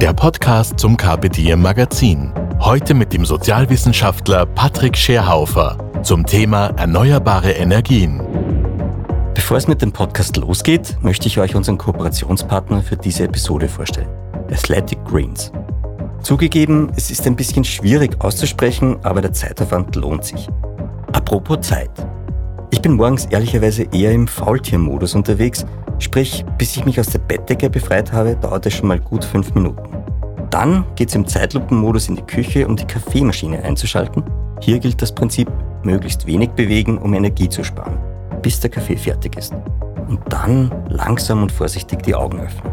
der Podcast zum Diem Magazin. Heute mit dem Sozialwissenschaftler Patrick Scherhaufer zum Thema erneuerbare Energien. Bevor es mit dem Podcast losgeht, möchte ich euch unseren Kooperationspartner für diese Episode vorstellen. Athletic Greens. Zugegeben, es ist ein bisschen schwierig auszusprechen, aber der Zeitaufwand lohnt sich. Apropos Zeit. Ich bin morgens ehrlicherweise eher im Faultiermodus unterwegs, sprich, bis ich mich aus der Bettdecke befreit habe, dauert es schon mal gut fünf Minuten. Dann geht es im Zeitlupenmodus in die Küche, um die Kaffeemaschine einzuschalten. Hier gilt das Prinzip, möglichst wenig bewegen, um Energie zu sparen, bis der Kaffee fertig ist. Und dann langsam und vorsichtig die Augen öffnen.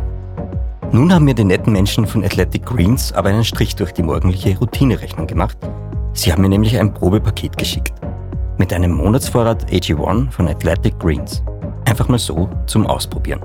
Nun haben mir die netten Menschen von Athletic Greens aber einen Strich durch die morgendliche Routinerechnung gemacht. Sie haben mir nämlich ein Probepaket geschickt. Mit einem Monatsvorrat AG1 von Athletic Greens. Einfach mal so zum Ausprobieren.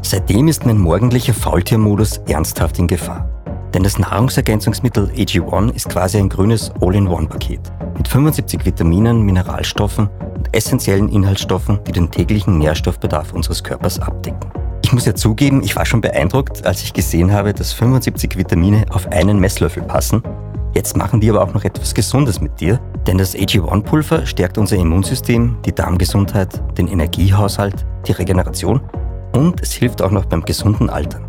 Seitdem ist mein morgendlicher Faultiermodus ernsthaft in Gefahr. Denn das Nahrungsergänzungsmittel AG1 ist quasi ein grünes All-in-One-Paket mit 75 Vitaminen, Mineralstoffen und essentiellen Inhaltsstoffen, die den täglichen Nährstoffbedarf unseres Körpers abdecken. Ich muss ja zugeben, ich war schon beeindruckt, als ich gesehen habe, dass 75 Vitamine auf einen Messlöffel passen. Jetzt machen die aber auch noch etwas Gesundes mit dir, denn das AG1-Pulver stärkt unser Immunsystem, die Darmgesundheit, den Energiehaushalt, die Regeneration und es hilft auch noch beim gesunden Altern.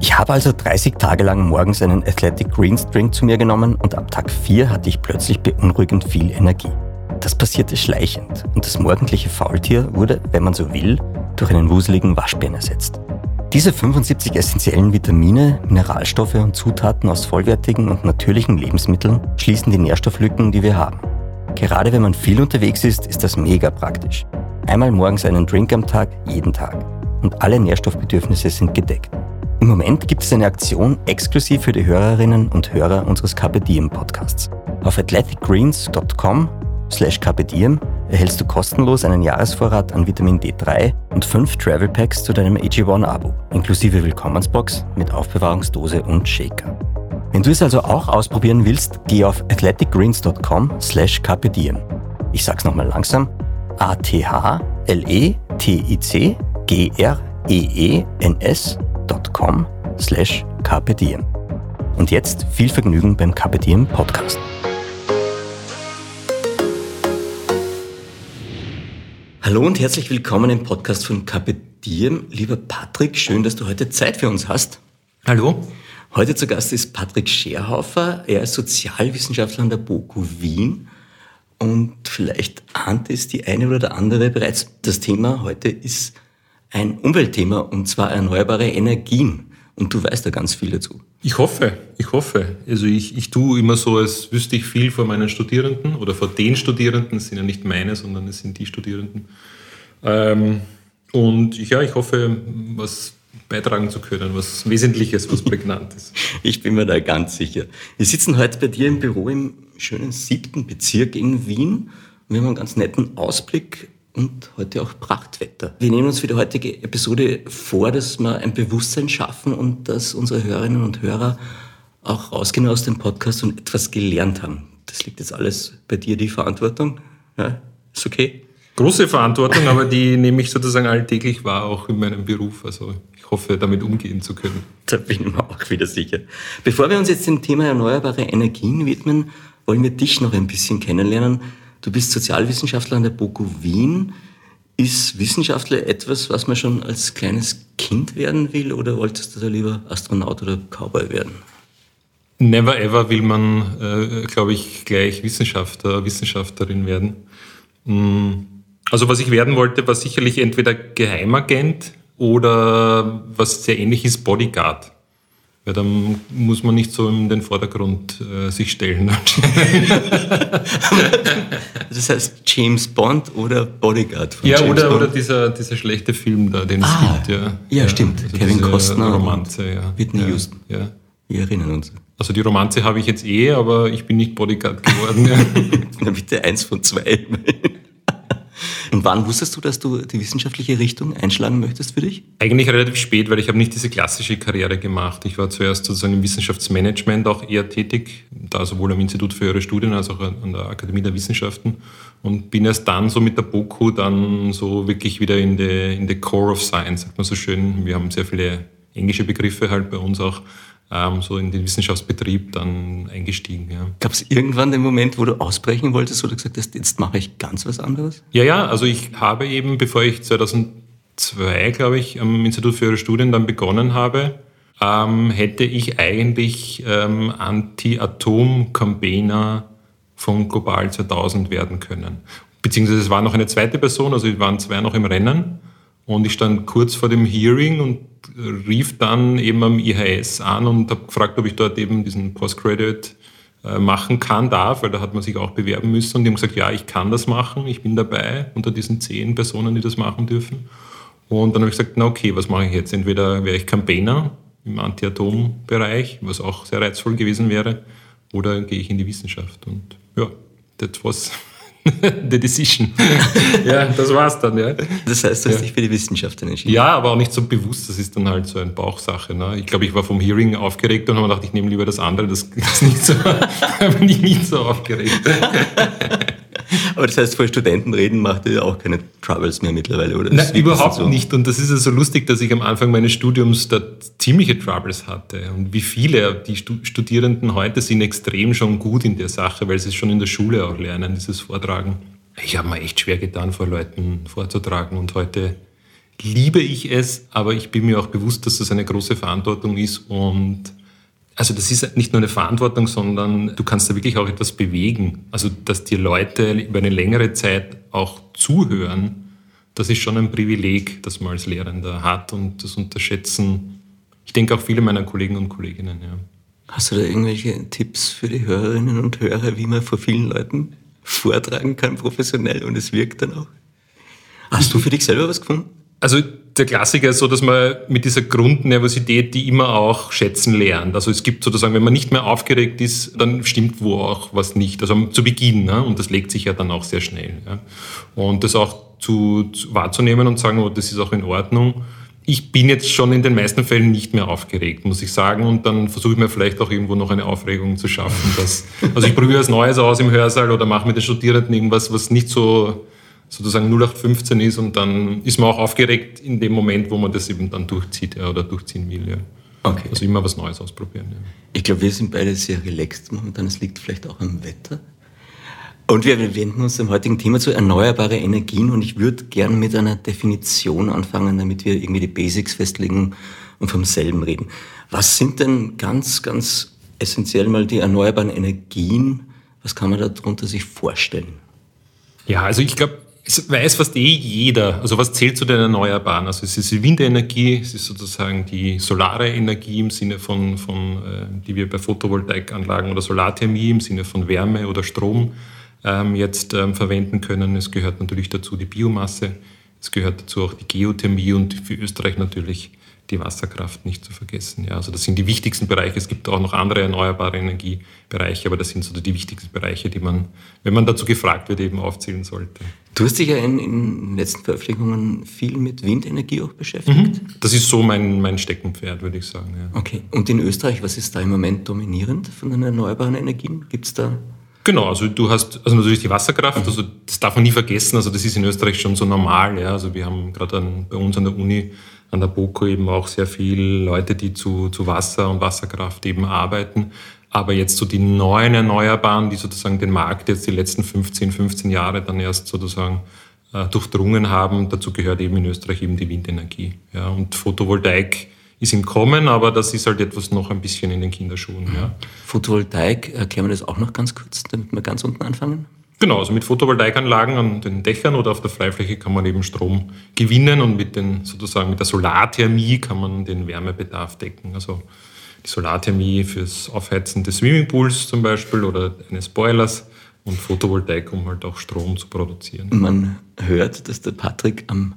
Ich habe also 30 Tage lang morgens einen Athletic Greens Drink zu mir genommen und ab Tag 4 hatte ich plötzlich beunruhigend viel Energie. Das passierte schleichend und das morgendliche Faultier wurde, wenn man so will, durch einen wuseligen Waschbären ersetzt. Diese 75 essentiellen Vitamine, Mineralstoffe und Zutaten aus vollwertigen und natürlichen Lebensmitteln schließen die Nährstofflücken, die wir haben. Gerade wenn man viel unterwegs ist, ist das mega praktisch. Einmal morgens einen Drink am Tag, jeden Tag. Und alle Nährstoffbedürfnisse sind gedeckt. Im Moment gibt es eine Aktion exklusiv für die Hörerinnen und Hörer unseres Carpe Diem Podcasts. Auf athleticgreens.com slash Diem erhältst du kostenlos einen Jahresvorrat an Vitamin D3 und fünf Travel Packs zu deinem AG1-Abo, inklusive Willkommensbox mit Aufbewahrungsdose und Shaker. Wenn du es also auch ausprobieren willst, geh auf athleticgreens.com slash Diem. Ich sag's nochmal langsam. A-T-H-L-E-T-I-C-G-R-E-E-N-S patreon.com slash carpediem. Und jetzt viel Vergnügen beim Carpe Diem Podcast. Hallo und herzlich willkommen im Podcast von Carpe Diem. Lieber Patrick, schön, dass du heute Zeit für uns hast. Hallo. Heute zu Gast ist Patrick Scherhofer. Er ist Sozialwissenschaftler an der BOKU Wien. Und vielleicht ahnt es die eine oder der andere bereits. Das Thema heute ist ein Umweltthema und zwar erneuerbare Energien. Und du weißt da ganz viel dazu. Ich hoffe, ich hoffe. Also ich, ich tue immer so, als wüsste ich viel vor meinen Studierenden oder vor den Studierenden. Es sind ja nicht meine, sondern es sind die Studierenden. Ähm, und ich, ja, ich hoffe, was beitragen zu können, was Wesentliches, was Prägnantes. ich bin mir da ganz sicher. Wir sitzen heute bei dir im Büro im schönen siebten Bezirk in Wien. Und wir haben einen ganz netten Ausblick und heute auch Prachtwetter. Wir nehmen uns für die heutige Episode vor, dass wir ein Bewusstsein schaffen und dass unsere Hörerinnen und Hörer auch rausgehen aus dem Podcast und etwas gelernt haben. Das liegt jetzt alles bei dir, die Verantwortung. Ja, ist okay? Große Verantwortung, aber die nehme ich sozusagen alltäglich wahr, auch in meinem Beruf. Also ich hoffe, damit umgehen zu können. Da bin ich mir auch wieder sicher. Bevor wir uns jetzt dem Thema erneuerbare Energien widmen, wollen wir dich noch ein bisschen kennenlernen. Du bist Sozialwissenschaftler an der BOKU Wien. Ist Wissenschaftler etwas, was man schon als kleines Kind werden will oder wolltest du da lieber Astronaut oder Cowboy werden? Never ever will man, äh, glaube ich, gleich Wissenschaftler, Wissenschaftlerin werden. Mm, also was ich werden wollte, war sicherlich entweder Geheimagent oder was sehr ähnlich ist, Bodyguard. Weil dann muss man nicht so in den Vordergrund äh, sich stellen. das heißt James Bond oder Bodyguard von ja, James oder, Bond? oder dieser, dieser schlechte Film da, den ah, es gibt. Ja, ja, ja stimmt. Also Kevin Costner Romanze, ja. Whitney ja, Houston. Ja. Wir erinnern uns. Also die Romanze habe ich jetzt eh, aber ich bin nicht Bodyguard geworden. Ja. Na bitte eins von zwei. Und wann wusstest du, dass du die wissenschaftliche Richtung einschlagen möchtest für dich? Eigentlich relativ spät, weil ich habe nicht diese klassische Karriere gemacht. Ich war zuerst sozusagen im Wissenschaftsmanagement auch eher tätig, da sowohl am Institut für höhere Studien als auch an der Akademie der Wissenschaften und bin erst dann so mit der BOKU dann so wirklich wieder in the, in the core of science, sagt man so schön. Wir haben sehr viele englische Begriffe halt bei uns auch ähm, so in den Wissenschaftsbetrieb dann eingestiegen. Ja. Gab es irgendwann den Moment, wo du ausbrechen wolltest oder gesagt hast, jetzt mache ich ganz was anderes? Ja, ja, also ich habe eben, bevor ich 2002, glaube ich, am Institut für Ihre Studien dann begonnen habe, ähm, hätte ich eigentlich ähm, Anti-Atom-Campaigner von Global 2000 werden können. Beziehungsweise es war noch eine zweite Person, also es waren zwei noch im Rennen. Und ich stand kurz vor dem Hearing und rief dann eben am IHS an und habe gefragt, ob ich dort eben diesen Postgraduate äh, machen kann, darf, weil da hat man sich auch bewerben müssen. Und die haben gesagt, ja, ich kann das machen, ich bin dabei unter diesen zehn Personen, die das machen dürfen. Und dann habe ich gesagt, na okay, was mache ich jetzt? Entweder wäre ich Campaigner im Anti-Atom-Bereich, was auch sehr reizvoll gewesen wäre, oder gehe ich in die Wissenschaft. Und ja, das was the decision. ja, das war's dann, ja. Das heißt, du hast ja. dich für die Wissenschaft entschieden? Ja, aber auch nicht so bewusst. Das ist dann halt so eine Bauchsache. Ne? Ich glaube, ich war vom Hearing aufgeregt und habe mir gedacht, ich nehme lieber das andere. Das ist nicht so, bin ich nicht so aufgeregt. Aber das heißt, vor Studenten reden macht ihr auch keine Troubles mehr mittlerweile, oder? Nein, überhaupt so? nicht. Und das ist ja so lustig, dass ich am Anfang meines Studiums da ziemliche Troubles hatte. Und wie viele die Studierenden heute sind extrem schon gut in der Sache, weil sie es schon in der Schule auch lernen, dieses Vortragen. Ich habe mir echt schwer getan, vor Leuten vorzutragen. Und heute liebe ich es, aber ich bin mir auch bewusst, dass das eine große Verantwortung ist und also das ist nicht nur eine Verantwortung, sondern du kannst da wirklich auch etwas bewegen. Also dass dir Leute über eine längere Zeit auch zuhören, das ist schon ein Privileg, das man als Lehrender hat und das unterschätzen, ich denke auch viele meiner Kollegen und Kolleginnen. Ja. Hast du da irgendwelche Tipps für die Hörerinnen und Hörer, wie man vor vielen Leuten vortragen kann, professionell und es wirkt dann auch? Hast du für dich selber was gefunden? Also der Klassiker ist so, dass man mit dieser Grundnervosität die immer auch schätzen lernt. Also es gibt sozusagen, wenn man nicht mehr aufgeregt ist, dann stimmt wo auch was nicht. Also zu Beginn. Ne? Und das legt sich ja dann auch sehr schnell. Ja? Und das auch zu, zu, wahrzunehmen und sagen, oh, das ist auch in Ordnung. Ich bin jetzt schon in den meisten Fällen nicht mehr aufgeregt, muss ich sagen. Und dann versuche ich mir vielleicht auch irgendwo noch eine Aufregung zu schaffen. Dass, also ich probiere was Neues aus im Hörsaal oder mache mit den Studierenden irgendwas, was nicht so sozusagen 0815 ist und dann ist man auch aufgeregt in dem Moment, wo man das eben dann durchzieht ja, oder durchziehen will. Ja. Okay. Also immer was Neues ausprobieren. Ja. Ich glaube, wir sind beide sehr relaxed momentan. Es liegt vielleicht auch am Wetter. Und wir wenden uns dem heutigen Thema zu erneuerbare Energien und ich würde gerne mit einer Definition anfangen, damit wir irgendwie die Basics festlegen und vom selben reden. Was sind denn ganz, ganz essentiell mal die erneuerbaren Energien? Was kann man darunter sich vorstellen? Ja, also ich glaube, es weiß fast eh jeder, also was zählt zu den Erneuerbaren? Also es ist die Windenergie, es ist sozusagen die solare Energie im Sinne von, von äh, die wir bei Photovoltaikanlagen oder Solarthermie im Sinne von Wärme oder Strom ähm, jetzt ähm, verwenden können. Es gehört natürlich dazu die Biomasse, es gehört dazu auch die Geothermie und für Österreich natürlich die Wasserkraft nicht zu vergessen. Ja, also das sind die wichtigsten Bereiche. Es gibt auch noch andere erneuerbare Energiebereiche, aber das sind so die wichtigsten Bereiche, die man, wenn man dazu gefragt wird, eben aufzählen sollte. Du hast dich ja in, in den letzten Veröffentlichungen viel mit Windenergie auch beschäftigt. Mhm. Das ist so mein, mein Steckenpferd, würde ich sagen. Ja. Okay. Und in Österreich, was ist da im Moment dominierend von den erneuerbaren Energien? Gibt es da Genau, also du hast also natürlich die Wasserkraft, mhm. also das darf man nie vergessen, also das ist in Österreich schon so normal, ja. Also wir haben gerade bei uns an der Uni an der BOKO eben auch sehr viele Leute, die zu, zu Wasser und Wasserkraft eben arbeiten. Aber jetzt so die neuen Erneuerbaren, die sozusagen den Markt jetzt die letzten 15, 15 Jahre dann erst sozusagen äh, durchdrungen haben, dazu gehört eben in Österreich eben die Windenergie. Ja, und Photovoltaik ist im Kommen, aber das ist halt etwas noch ein bisschen in den Kinderschuhen. Ja. Photovoltaik, erklären wir das auch noch ganz kurz, damit wir ganz unten anfangen? Genau, also mit Photovoltaikanlagen an den Dächern oder auf der Freifläche kann man eben Strom gewinnen und mit den sozusagen mit der Solarthermie kann man den Wärmebedarf decken. Also die Solarthermie fürs Aufheizen des Swimmingpools zum Beispiel oder eines Boilers und Photovoltaik, um halt auch Strom zu produzieren. Man hört, dass der Patrick am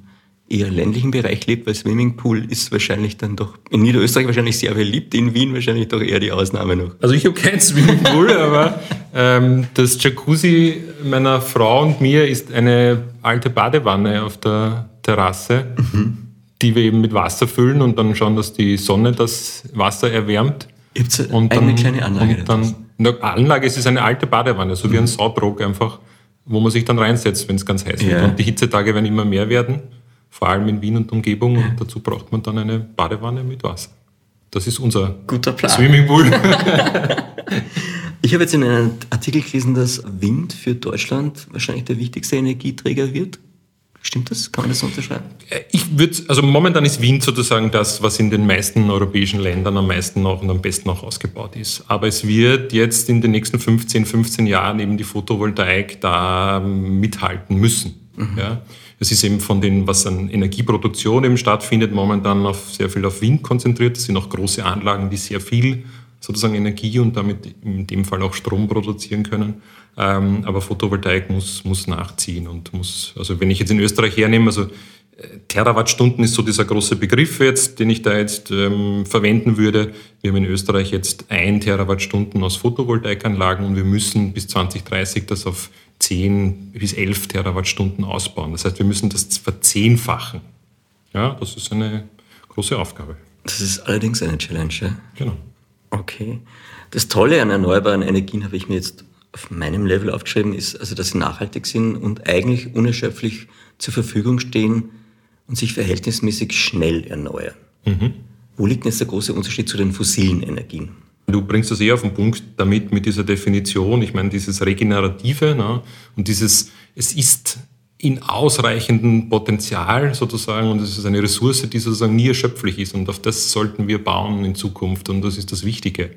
eher ländlichen Bereich lebt, weil Swimmingpool ist wahrscheinlich dann doch in Niederösterreich wahrscheinlich sehr beliebt, in Wien wahrscheinlich doch eher die Ausnahme noch. Also ich habe kein Swimmingpool, aber ähm, das Jacuzzi meiner Frau und mir ist eine alte Badewanne auf der Terrasse, mhm. die wir eben mit Wasser füllen und dann schauen, dass die Sonne das Wasser erwärmt. Habt und eine dann, kleine Anlage. Und dann, eine Anlage, es ist eine alte Badewanne, so mhm. wie ein Sautrog einfach, wo man sich dann reinsetzt, wenn es ganz heiß ja. wird. Und die Hitzetage werden immer mehr werden vor allem in Wien und Umgebung. Und dazu braucht man dann eine Badewanne mit Wasser. Das ist unser Guter Plan. Swimmingpool. ich habe jetzt in einem Artikel gelesen, dass Wind für Deutschland wahrscheinlich der wichtigste Energieträger wird. Stimmt das? Kann man das unterschreiben? Ich würde, also momentan ist Wind sozusagen das, was in den meisten europäischen Ländern am meisten noch und am besten noch ausgebaut ist. Aber es wird jetzt in den nächsten 15, 15 Jahren eben die Photovoltaik da mithalten müssen. Mhm. Ja. Es ist eben von den, was an Energieproduktion eben stattfindet, momentan auf sehr viel auf Wind konzentriert. Das sind auch große Anlagen, die sehr viel sozusagen Energie und damit in dem Fall auch Strom produzieren können. Ähm, aber Photovoltaik muss, muss nachziehen und muss, also wenn ich jetzt in Österreich hernehme, also äh, Terawattstunden ist so dieser große Begriff jetzt, den ich da jetzt ähm, verwenden würde. Wir haben in Österreich jetzt ein Terawattstunden aus Photovoltaikanlagen und wir müssen bis 2030 das auf 10 bis 11 Terawattstunden ausbauen. Das heißt, wir müssen das verzehnfachen. Ja, das ist eine große Aufgabe. Das ist allerdings eine Challenge. Ja? Genau. Okay. Das Tolle an erneuerbaren Energien habe ich mir jetzt auf meinem Level aufgeschrieben, ist, also, dass sie nachhaltig sind und eigentlich unerschöpflich zur Verfügung stehen und sich verhältnismäßig schnell erneuern. Mhm. Wo liegt jetzt der große Unterschied zu den fossilen Energien? Du bringst das eher auf den Punkt damit, mit dieser Definition. Ich meine, dieses Regenerative ne, und dieses, es ist in ausreichendem Potenzial sozusagen und es ist eine Ressource, die sozusagen nie erschöpflich ist und auf das sollten wir bauen in Zukunft und das ist das Wichtige.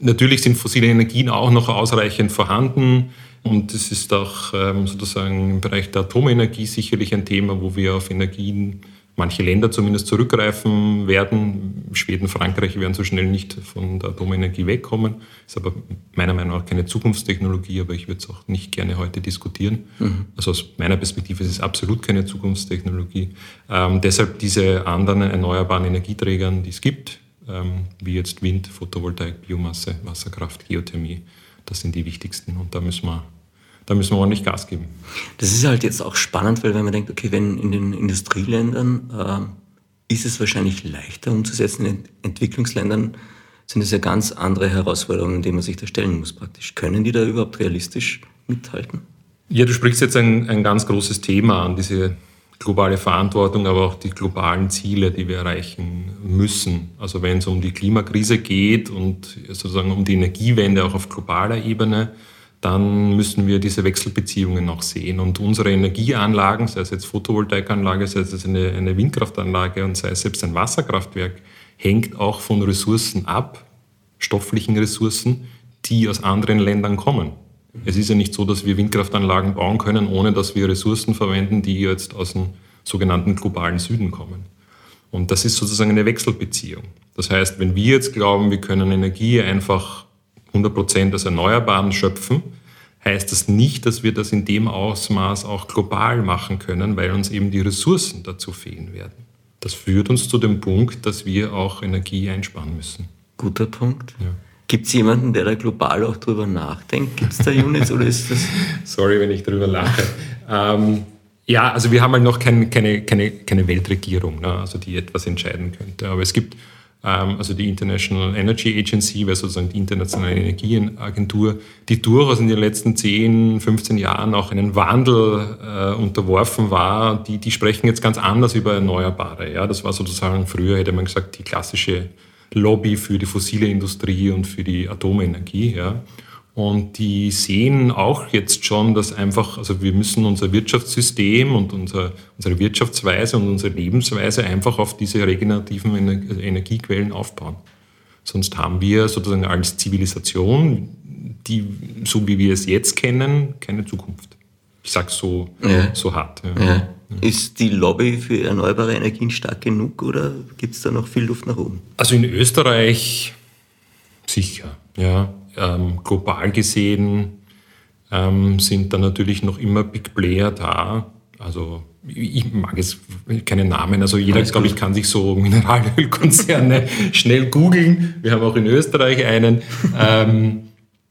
Natürlich sind fossile Energien auch noch ausreichend vorhanden und es ist auch ähm, sozusagen im Bereich der Atomenergie sicherlich ein Thema, wo wir auf Energien manche Länder zumindest zurückgreifen werden. Schweden, Frankreich werden so schnell nicht von der Atomenergie wegkommen. Ist aber meiner Meinung nach keine Zukunftstechnologie, aber ich würde es auch nicht gerne heute diskutieren. Mhm. Also aus meiner Perspektive ist es absolut keine Zukunftstechnologie. Ähm, deshalb diese anderen erneuerbaren Energieträgern, die es gibt, ähm, wie jetzt Wind, Photovoltaik, Biomasse, Wasserkraft, Geothermie, das sind die wichtigsten und da müssen wir da müssen wir ordentlich Gas geben. Das ist halt jetzt auch spannend, weil wenn man denkt, okay, wenn in den Industrieländern äh, ist es wahrscheinlich leichter umzusetzen, in Entwicklungsländern sind es ja ganz andere Herausforderungen, denen man sich da stellen muss praktisch. Können die da überhaupt realistisch mithalten? Ja, du sprichst jetzt ein, ein ganz großes Thema an, diese globale Verantwortung, aber auch die globalen Ziele, die wir erreichen müssen. Also wenn es um die Klimakrise geht und sozusagen um die Energiewende auch auf globaler Ebene, dann müssen wir diese Wechselbeziehungen noch sehen. Und unsere Energieanlagen, sei es jetzt Photovoltaikanlage, sei es eine, eine Windkraftanlage und sei es selbst ein Wasserkraftwerk, hängt auch von Ressourcen ab, stofflichen Ressourcen, die aus anderen Ländern kommen. Es ist ja nicht so, dass wir Windkraftanlagen bauen können, ohne dass wir Ressourcen verwenden, die jetzt aus dem sogenannten globalen Süden kommen. Und das ist sozusagen eine Wechselbeziehung. Das heißt, wenn wir jetzt glauben, wir können Energie einfach 100 Prozent aus Erneuerbaren schöpfen, heißt das nicht, dass wir das in dem Ausmaß auch global machen können, weil uns eben die Ressourcen dazu fehlen werden. Das führt uns zu dem Punkt, dass wir auch Energie einsparen müssen. Guter Punkt. Ja. Gibt es jemanden, der da global auch drüber nachdenkt? Gibt es da Units oder ist das? Sorry, wenn ich drüber lache. ähm, ja, also wir haben halt noch kein, keine, keine, keine Weltregierung, ne, also die etwas entscheiden könnte. Aber es gibt also die International Energy Agency, weil sozusagen die internationale Energieagentur, die durchaus in den letzten 10, 15 Jahren auch einen Wandel äh, unterworfen war, die, die sprechen jetzt ganz anders über Erneuerbare. Ja, das war sozusagen früher, hätte man gesagt, die klassische Lobby für die fossile Industrie und für die Atomenergie. Ja. Und die sehen auch jetzt schon, dass einfach, also wir müssen unser Wirtschaftssystem und unser, unsere Wirtschaftsweise und unsere Lebensweise einfach auf diese regenerativen Energiequellen aufbauen. Sonst haben wir sozusagen als Zivilisation, die, so wie wir es jetzt kennen, keine Zukunft. Ich sage so, ja. so hart. Ja. Ja. Ist die Lobby für erneuerbare Energien stark genug oder gibt es da noch viel Luft nach oben? Also in Österreich sicher, ja. Ähm, global gesehen ähm, sind da natürlich noch immer Big Player da. Also ich mag jetzt keine Namen, also jeder, glaube ich, kann sich so Mineralölkonzerne schnell googeln. Wir haben auch in Österreich einen. Ähm,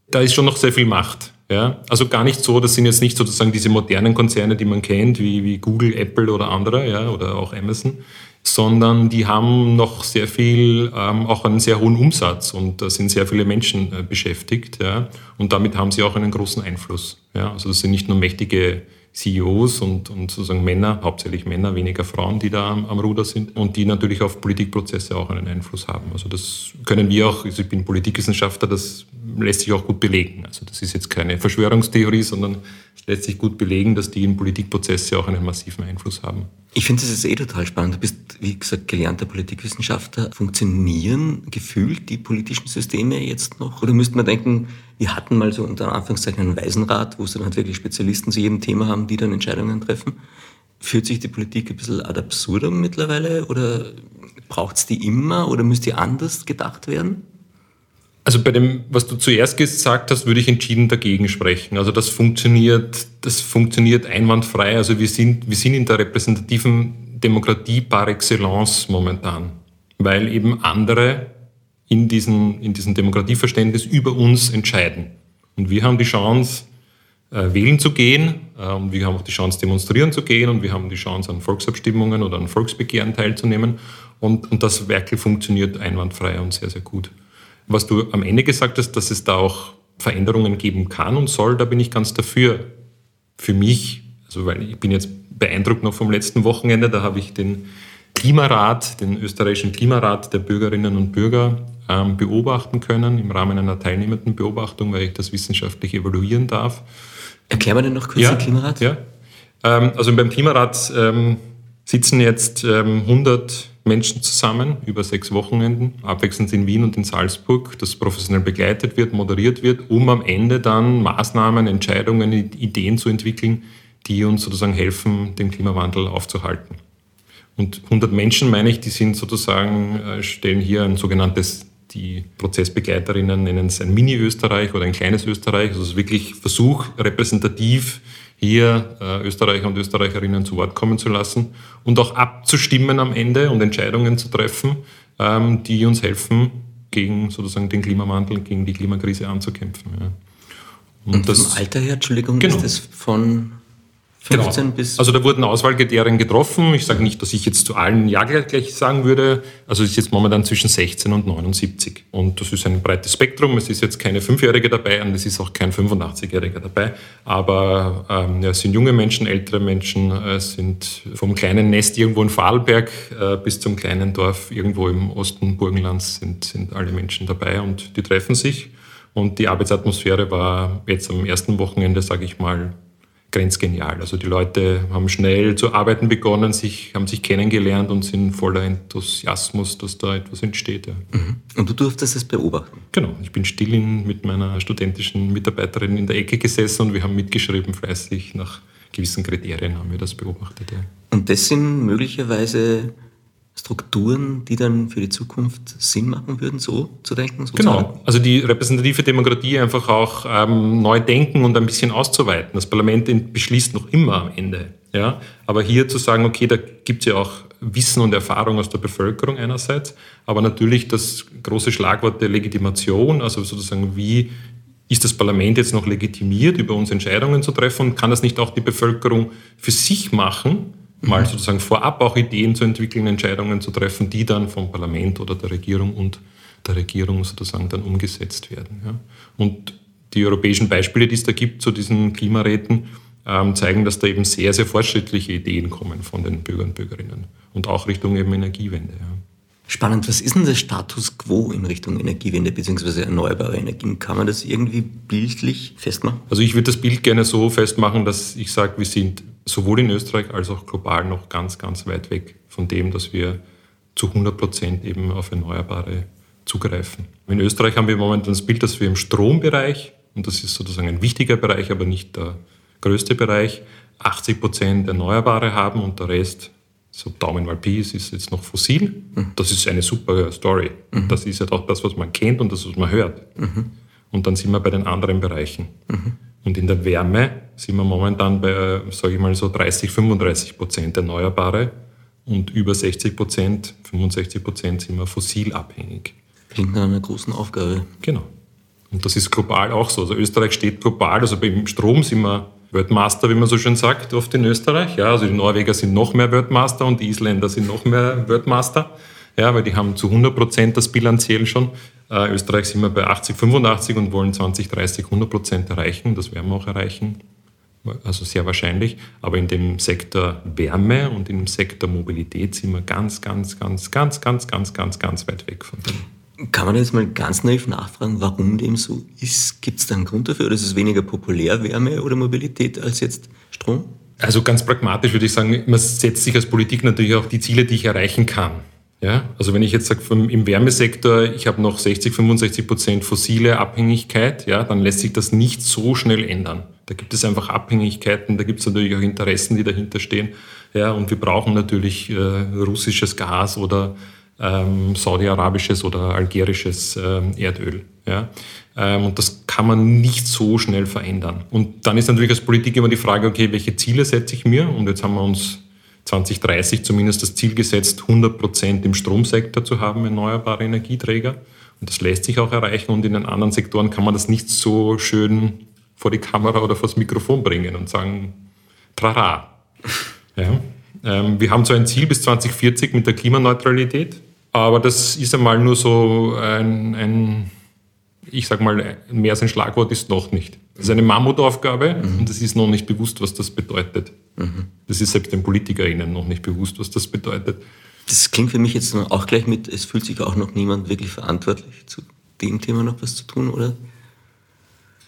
da ist schon noch sehr viel Macht. Ja? Also gar nicht so, das sind jetzt nicht sozusagen diese modernen Konzerne, die man kennt, wie, wie Google, Apple oder andere, ja, oder auch Amazon, sondern die haben noch sehr viel, ähm, auch einen sehr hohen Umsatz und da sind sehr viele Menschen äh, beschäftigt. Ja? Und damit haben sie auch einen großen Einfluss. Ja? Also das sind nicht nur mächtige CEOs und, und sozusagen Männer, hauptsächlich Männer, weniger Frauen, die da am, am, Ruder sind und die natürlich auf Politikprozesse auch einen Einfluss haben. Also das können wir auch, also ich bin Politikwissenschaftler, das lässt sich auch gut belegen. Also das ist jetzt keine Verschwörungstheorie, sondern es lässt sich gut belegen, dass die in Politikprozesse auch einen massiven Einfluss haben. Ich finde, das ist eh total spannend. Du bist, wie gesagt, gelernter Politikwissenschaftler. Funktionieren gefühlt die politischen Systeme jetzt noch? Oder müsste man denken, wir hatten mal so unter Anführungszeichen einen Waisenrat, wo es dann halt wirklich Spezialisten zu jedem Thema haben, die dann Entscheidungen treffen. Fühlt sich die Politik ein bisschen ad absurdum mittlerweile oder braucht es die immer oder müsste die anders gedacht werden? Also bei dem, was du zuerst gesagt hast, würde ich entschieden dagegen sprechen. Also das funktioniert, das funktioniert einwandfrei. Also wir sind, wir sind in der repräsentativen Demokratie par excellence momentan, weil eben andere in diesem, in diesem Demokratieverständnis über uns entscheiden. Und wir haben die Chance, äh, wählen zu gehen äh, und wir haben auch die Chance, demonstrieren zu gehen und wir haben die Chance, an Volksabstimmungen oder an Volksbegehren teilzunehmen. Und, und das Werkel funktioniert einwandfrei und sehr, sehr gut. Was du am Ende gesagt hast, dass es da auch Veränderungen geben kann und soll, da bin ich ganz dafür. Für mich, also weil ich bin jetzt beeindruckt noch vom letzten Wochenende, da habe ich den Klimarat, den österreichischen Klimarat der Bürgerinnen und Bürger ähm, beobachten können im Rahmen einer teilnehmenden Beobachtung, weil ich das wissenschaftlich evaluieren darf. Erklären wir denn noch kurz ja, den Klimarat? Ja. Ähm, also beim Klimarat ähm, sitzen jetzt 100 Menschen zusammen über sechs Wochenenden, abwechselnd in Wien und in Salzburg, das professionell begleitet wird, moderiert wird, um am Ende dann Maßnahmen, Entscheidungen, Ideen zu entwickeln, die uns sozusagen helfen, den Klimawandel aufzuhalten. Und 100 Menschen, meine ich, die sind sozusagen, äh, stellen hier ein sogenanntes, die Prozessbegleiterinnen nennen es ein Mini-Österreich oder ein kleines Österreich. Also es ist wirklich Versuch, repräsentativ hier äh, Österreicher und Österreicherinnen zu Wort kommen zu lassen und auch abzustimmen am Ende und Entscheidungen zu treffen, ähm, die uns helfen, gegen sozusagen den Klimawandel, gegen die Klimakrise anzukämpfen. Ja. Und, und das, vom Alter her, Entschuldigung, genau. ist das von 15 genau. bis. Also da wurden Auswahlkriterien getroffen. Ich sage nicht, dass ich jetzt zu allen Ja gleich sagen würde. Also es ist jetzt momentan zwischen 16 und 79. Und das ist ein breites Spektrum. Es ist jetzt keine Fünfjährige dabei und es ist auch kein 85-Jähriger dabei. Aber ähm, ja, es sind junge Menschen, ältere Menschen, es sind vom kleinen Nest irgendwo in Vorarlberg äh, bis zum kleinen Dorf irgendwo im Osten Burgenlands sind, sind alle Menschen dabei und die treffen sich. Und die Arbeitsatmosphäre war jetzt am ersten Wochenende, sage ich mal, grenzgenial. Also die Leute haben schnell zu arbeiten begonnen, sich, haben sich kennengelernt und sind voller Enthusiasmus, dass da etwas entsteht. Ja. Mhm. Und du durftest es beobachten? Genau. Ich bin still in, mit meiner studentischen Mitarbeiterin in der Ecke gesessen und wir haben mitgeschrieben fleißig. Nach gewissen Kriterien haben wir das beobachtet. Ja. Und das sind möglicherweise Strukturen, die dann für die Zukunft Sinn machen würden, so zu denken? So genau, also die repräsentative Demokratie einfach auch ähm, neu denken und ein bisschen auszuweiten. Das Parlament beschließt noch immer am Ende. Ja? Aber hier zu sagen, okay, da gibt es ja auch Wissen und Erfahrung aus der Bevölkerung einerseits, aber natürlich das große Schlagwort der Legitimation, also sozusagen wie ist das Parlament jetzt noch legitimiert, über uns Entscheidungen zu treffen und kann das nicht auch die Bevölkerung für sich machen? Mal sozusagen vorab auch Ideen zu entwickeln, Entscheidungen zu treffen, die dann vom Parlament oder der Regierung und der Regierung sozusagen dann umgesetzt werden. Ja. Und die europäischen Beispiele, die es da gibt zu diesen Klimaräten, ähm, zeigen, dass da eben sehr, sehr fortschrittliche Ideen kommen von den Bürgern und Bürgerinnen und auch Richtung eben Energiewende. Ja. Spannend, was ist denn der Status quo in Richtung Energiewende bzw. erneuerbare Energien? Kann man das irgendwie bildlich festmachen? Also ich würde das Bild gerne so festmachen, dass ich sage, wir sind sowohl in Österreich als auch global noch ganz, ganz weit weg von dem, dass wir zu 100 Prozent eben auf Erneuerbare zugreifen. In Österreich haben wir momentan das Bild, dass wir im Strombereich, und das ist sozusagen ein wichtiger Bereich, aber nicht der größte Bereich, 80 Prozent Erneuerbare haben und der Rest so Daumen mal Pi, ist jetzt noch fossil. Mhm. Das ist eine super Story. Mhm. Das ist ja halt auch das, was man kennt und das, was man hört. Mhm. Und dann sind wir bei den anderen Bereichen. Mhm. Und in der Wärme sind wir momentan bei, sage ich mal, so 30, 35 Prozent Erneuerbare und über 60 Prozent, 65 Prozent sind wir fossilabhängig. Klingt nach einer großen Aufgabe. Genau. Und das ist global auch so. Also Österreich steht global, also beim Strom sind wir Weltmaster, wie man so schön sagt, oft in Österreich. Ja, also die Norweger sind noch mehr Weltmaster und die Isländer sind noch mehr Weltmaster. Ja, weil die haben zu 100 Prozent das bilanziell schon. Äh, Österreich sind wir bei 80, 85 und wollen 2030 100 Prozent erreichen. Das werden wir auch erreichen. Also sehr wahrscheinlich. Aber in dem Sektor Wärme und im Sektor Mobilität sind wir ganz, ganz, ganz, ganz, ganz, ganz, ganz, ganz weit weg von dem. Kann man jetzt mal ganz naiv nachfragen, warum dem so ist? Gibt es da einen Grund dafür? Oder ist es weniger populär, Wärme oder Mobilität, als jetzt Strom? Also ganz pragmatisch würde ich sagen, man setzt sich als Politik natürlich auch die Ziele, die ich erreichen kann. Ja, also wenn ich jetzt sage, im Wärmesektor, ich habe noch 60, 65 Prozent fossile Abhängigkeit, ja, dann lässt sich das nicht so schnell ändern. Da gibt es einfach Abhängigkeiten, da gibt es natürlich auch Interessen, die dahinter stehen. Ja, und wir brauchen natürlich äh, russisches Gas oder ähm, saudi-arabisches oder algerisches ähm, Erdöl. Ja? Ähm, und das kann man nicht so schnell verändern. Und dann ist natürlich als Politik immer die Frage, okay, welche Ziele setze ich mir? Und jetzt haben wir uns 2030 zumindest das Ziel gesetzt, 100 Prozent im Stromsektor zu haben, erneuerbare Energieträger. Und das lässt sich auch erreichen. Und in den anderen Sektoren kann man das nicht so schön vor die Kamera oder vor das Mikrofon bringen und sagen, trara. Ja. Ähm, wir haben so ein Ziel bis 2040 mit der Klimaneutralität. Aber das ist einmal nur so ein, ein ich sage mal, mehr als ein Schlagwort ist noch nicht. Das ist eine Mammutaufgabe mhm. und es ist noch nicht bewusst, was das bedeutet. Mhm. Das ist selbst den PolitikerInnen noch nicht bewusst, was das bedeutet. Das klingt für mich jetzt auch gleich mit, es fühlt sich auch noch niemand wirklich verantwortlich, zu dem Thema noch was zu tun, oder?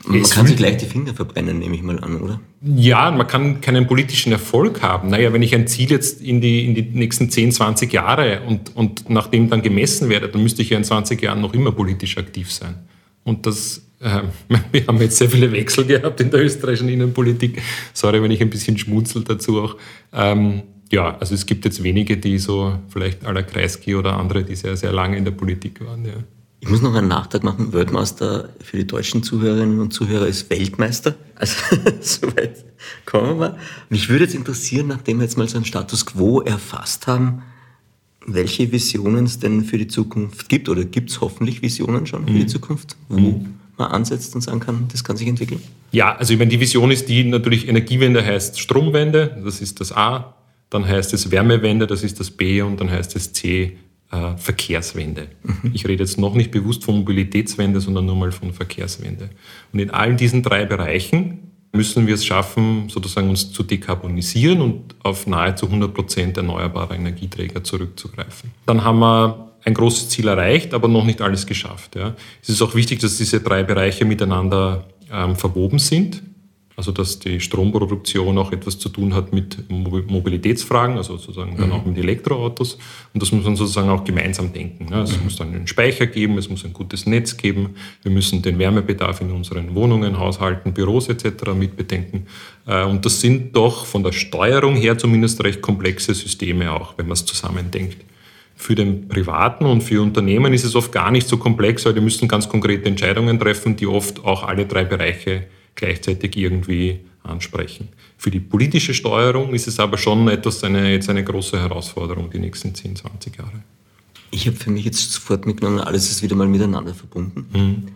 Man kann sich gleich die Finger verbrennen, nehme ich mal an, oder? Ja, man kann keinen politischen Erfolg haben. Naja, wenn ich ein Ziel jetzt in die, in die nächsten 10, 20 Jahre und, und nach dem dann gemessen werde, dann müsste ich ja in 20 Jahren noch immer politisch aktiv sein. Und das, äh, wir haben jetzt sehr viele Wechsel gehabt in der österreichischen Innenpolitik. Sorry, wenn ich ein bisschen schmunzel dazu auch. Ähm, ja, also es gibt jetzt wenige, die so vielleicht aller Kreisky oder andere, die sehr, sehr lange in der Politik waren. Ja. Ich muss noch einen Nachtrag machen. Weltmeister für die deutschen Zuhörerinnen und Zuhörer ist Weltmeister. Also soweit kommen wir. Mich würde jetzt interessieren, nachdem wir jetzt mal so einen Status quo erfasst haben, welche Visionen es denn für die Zukunft gibt oder gibt es hoffentlich Visionen schon für mhm. die Zukunft, wo mhm. man ansetzt und sagen kann, das kann sich entwickeln? Ja, also ich meine, die Vision ist die natürlich Energiewende heißt Stromwende, das ist das A, dann heißt es Wärmewende, das ist das B und dann heißt es C, äh, Verkehrswende. Mhm. Ich rede jetzt noch nicht bewusst von Mobilitätswende, sondern nur mal von Verkehrswende. Und in allen diesen drei Bereichen müssen wir es schaffen, sozusagen uns zu dekarbonisieren und auf nahezu 100 Prozent erneuerbare Energieträger zurückzugreifen. Dann haben wir ein großes Ziel erreicht, aber noch nicht alles geschafft. Ja. Es ist auch wichtig, dass diese drei Bereiche miteinander ähm, verwoben sind. Also dass die Stromproduktion auch etwas zu tun hat mit Mobilitätsfragen, also sozusagen dann mhm. auch mit Elektroautos. Und das muss man sozusagen auch gemeinsam denken. Ne? Es mhm. muss dann einen Speicher geben, es muss ein gutes Netz geben. Wir müssen den Wärmebedarf in unseren Wohnungen, Haushalten, Büros etc. mitbedenken. Äh, und das sind doch von der Steuerung her zumindest recht komplexe Systeme auch, wenn man es zusammendenkt. Für den Privaten und für Unternehmen ist es oft gar nicht so komplex, weil die müssen ganz konkrete Entscheidungen treffen, die oft auch alle drei Bereiche gleichzeitig irgendwie ansprechen. Für die politische Steuerung ist es aber schon etwas eine, jetzt eine große Herausforderung die nächsten 10, 20 Jahre. Ich habe für mich jetzt sofort mitgenommen, alles ist wieder mal miteinander verbunden mhm.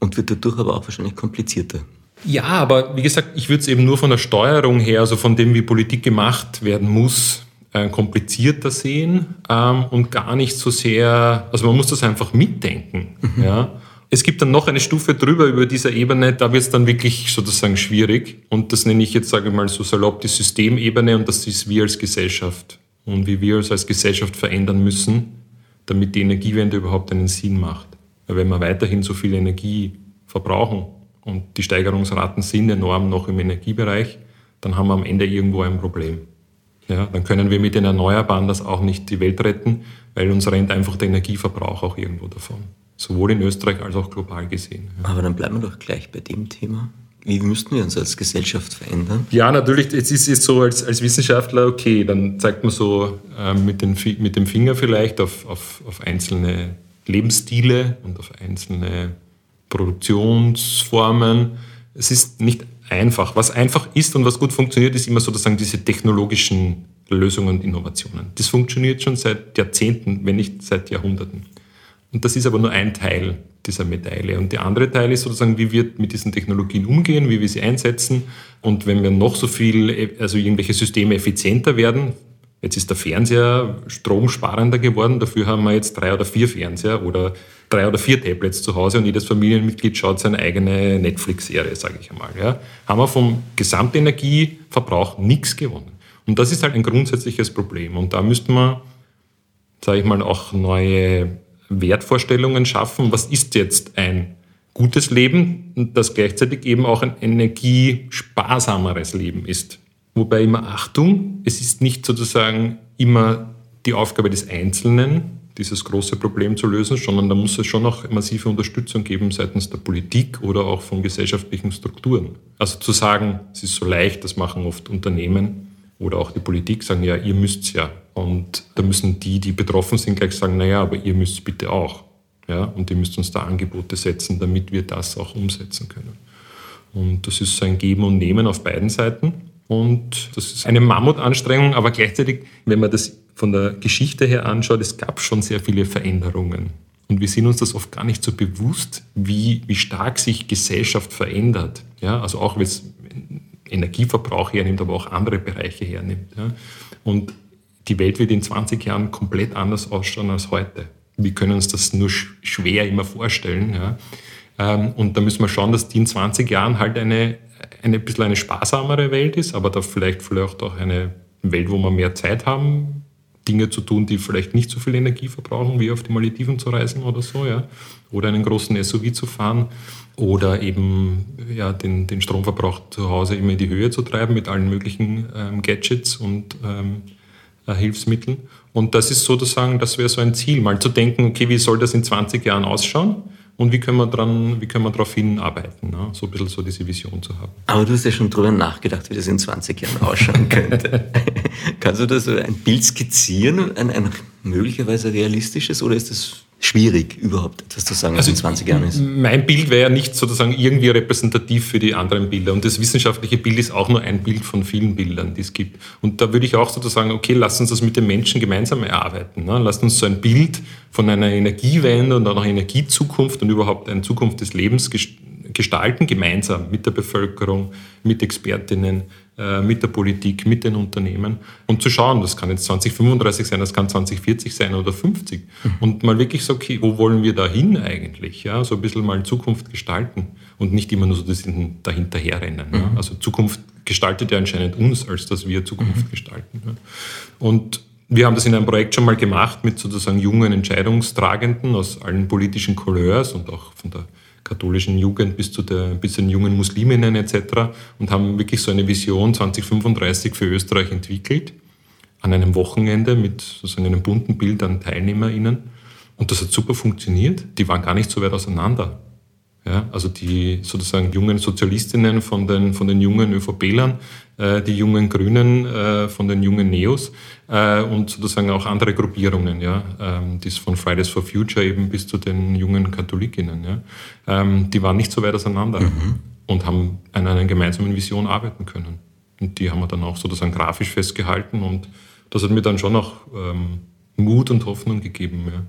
und wird dadurch aber auch wahrscheinlich komplizierter. Ja, aber wie gesagt, ich würde es eben nur von der Steuerung her, also von dem, wie Politik gemacht werden muss, äh, komplizierter sehen ähm, und gar nicht so sehr, also man muss das einfach mitdenken. Mhm. Ja? Es gibt dann noch eine Stufe drüber über dieser Ebene, da wird es dann wirklich sozusagen schwierig. Und das nenne ich jetzt, sage ich mal, so salopp die Systemebene und das ist wir als Gesellschaft. Und wie wir uns als Gesellschaft verändern müssen, damit die Energiewende überhaupt einen Sinn macht. Weil wenn wir weiterhin so viel Energie verbrauchen und die Steigerungsraten sind enorm noch im Energiebereich, dann haben wir am Ende irgendwo ein Problem. Ja, dann können wir mit den Erneuerbaren das auch nicht die Welt retten, weil uns rennt einfach der Energieverbrauch auch irgendwo davon sowohl in Österreich als auch global gesehen. Aber dann bleiben wir doch gleich bei dem Thema. Wie müssten wir uns als Gesellschaft verändern? Ja, natürlich, jetzt ist es so als, als Wissenschaftler, okay, dann zeigt man so äh, mit, den, mit dem Finger vielleicht auf, auf, auf einzelne Lebensstile und auf einzelne Produktionsformen. Es ist nicht einfach. Was einfach ist und was gut funktioniert, ist immer sozusagen diese technologischen Lösungen und Innovationen. Das funktioniert schon seit Jahrzehnten, wenn nicht seit Jahrhunderten. Und das ist aber nur ein Teil dieser Medaille. Und der andere Teil ist sozusagen, wie wir mit diesen Technologien umgehen, wie wir sie einsetzen. Und wenn wir noch so viel, also irgendwelche Systeme effizienter werden, jetzt ist der Fernseher stromsparender geworden, dafür haben wir jetzt drei oder vier Fernseher oder drei oder vier Tablets zu Hause und jedes Familienmitglied schaut seine eigene Netflix-Serie, sage ich einmal. Ja. Haben wir vom Gesamtenergieverbrauch nichts gewonnen. Und das ist halt ein grundsätzliches Problem. Und da müssten wir, sage ich mal, auch neue Wertvorstellungen schaffen. Was ist jetzt ein gutes Leben, das gleichzeitig eben auch ein energiesparsameres Leben ist? Wobei immer Achtung, es ist nicht sozusagen immer die Aufgabe des Einzelnen, dieses große Problem zu lösen, sondern da muss es schon auch massive Unterstützung geben seitens der Politik oder auch von gesellschaftlichen Strukturen. Also zu sagen, es ist so leicht, das machen oft Unternehmen oder auch die Politik, sagen, ja, ihr müsst es ja. Und da müssen die, die betroffen sind, gleich sagen, naja, aber ihr müsst bitte auch. Ja, und ihr müsst uns da Angebote setzen, damit wir das auch umsetzen können. Und das ist so ein Geben und Nehmen auf beiden Seiten. Und das ist eine Mammutanstrengung, aber gleichzeitig, wenn man das von der Geschichte her anschaut, es gab schon sehr viele Veränderungen. Und wir sind uns das oft gar nicht so bewusst, wie, wie stark sich Gesellschaft verändert. Ja, also auch wenn es Energieverbrauch hernimmt, aber auch andere Bereiche hernimmt. Ja. Und die Welt wird in 20 Jahren komplett anders ausschauen als heute. Wir können uns das nur schwer immer vorstellen. Ja. Ähm, und da müssen wir schauen, dass die in 20 Jahren halt eine, eine bisschen eine sparsamere Welt ist, aber da vielleicht vielleicht auch eine Welt, wo wir mehr Zeit haben, Dinge zu tun, die vielleicht nicht so viel Energie verbrauchen, wie auf die Malediven zu reisen oder so, ja. Oder einen großen SUV zu fahren oder eben ja, den, den Stromverbrauch zu Hause immer in die Höhe zu treiben mit allen möglichen ähm, Gadgets und ähm, äh, Hilfsmitteln. Und das ist sozusagen, das wäre so ein Ziel, mal zu denken, okay, wie soll das in 20 Jahren ausschauen? und wie können wir, dran, wie können wir darauf hinarbeiten, ne? so ein bisschen so diese Vision zu haben. Aber du hast ja schon drüber nachgedacht, wie das in 20 Jahren ausschauen könnte. Kannst du da so ein Bild skizzieren, ein, ein möglicherweise realistisches, oder ist das schwierig, überhaupt etwas zu sagen, was also in 20 Jahren ist. Mein Bild wäre ja nicht sozusagen irgendwie repräsentativ für die anderen Bilder. Und das wissenschaftliche Bild ist auch nur ein Bild von vielen Bildern, die es gibt. Und da würde ich auch sozusagen, okay, lass uns das mit den Menschen gemeinsam erarbeiten. Ne? Lasst uns so ein Bild von einer Energiewende und einer Energiezukunft und überhaupt eine Zukunft des Lebens gestalten, gemeinsam mit der Bevölkerung, mit Expertinnen, äh, mit der Politik, mit den Unternehmen und zu schauen, das kann jetzt 2035 sein, das kann 2040 sein oder 50 mhm. und mal wirklich so, okay, wo wollen wir da hin eigentlich? Ja, so ein bisschen mal Zukunft gestalten und nicht immer nur so das dahinterherrennen. Mhm. Ja? Also Zukunft gestaltet ja anscheinend uns, als dass wir Zukunft mhm. gestalten. Ja? Und wir haben das in einem Projekt schon mal gemacht mit sozusagen jungen Entscheidungstragenden aus allen politischen Couleurs und auch von der katholischen Jugend bis zu, der, bis zu den jungen Musliminnen etc. und haben wirklich so eine Vision 2035 für Österreich entwickelt, an einem Wochenende mit sozusagen einem bunten Bild an TeilnehmerInnen. Und das hat super funktioniert. Die waren gar nicht so weit auseinander. Ja, also die sozusagen jungen Sozialistinnen von den, von den jungen ÖVP-Lern, äh, die jungen Grünen äh, von den jungen Neos äh, und sozusagen auch andere Gruppierungen, ja, ähm, die von Fridays for Future eben bis zu den jungen Katholikinnen, ja, ähm, die waren nicht so weit auseinander mhm. und haben an einer gemeinsamen Vision arbeiten können. Und die haben wir dann auch sozusagen grafisch festgehalten und das hat mir dann schon auch ähm, Mut und Hoffnung gegeben. Ja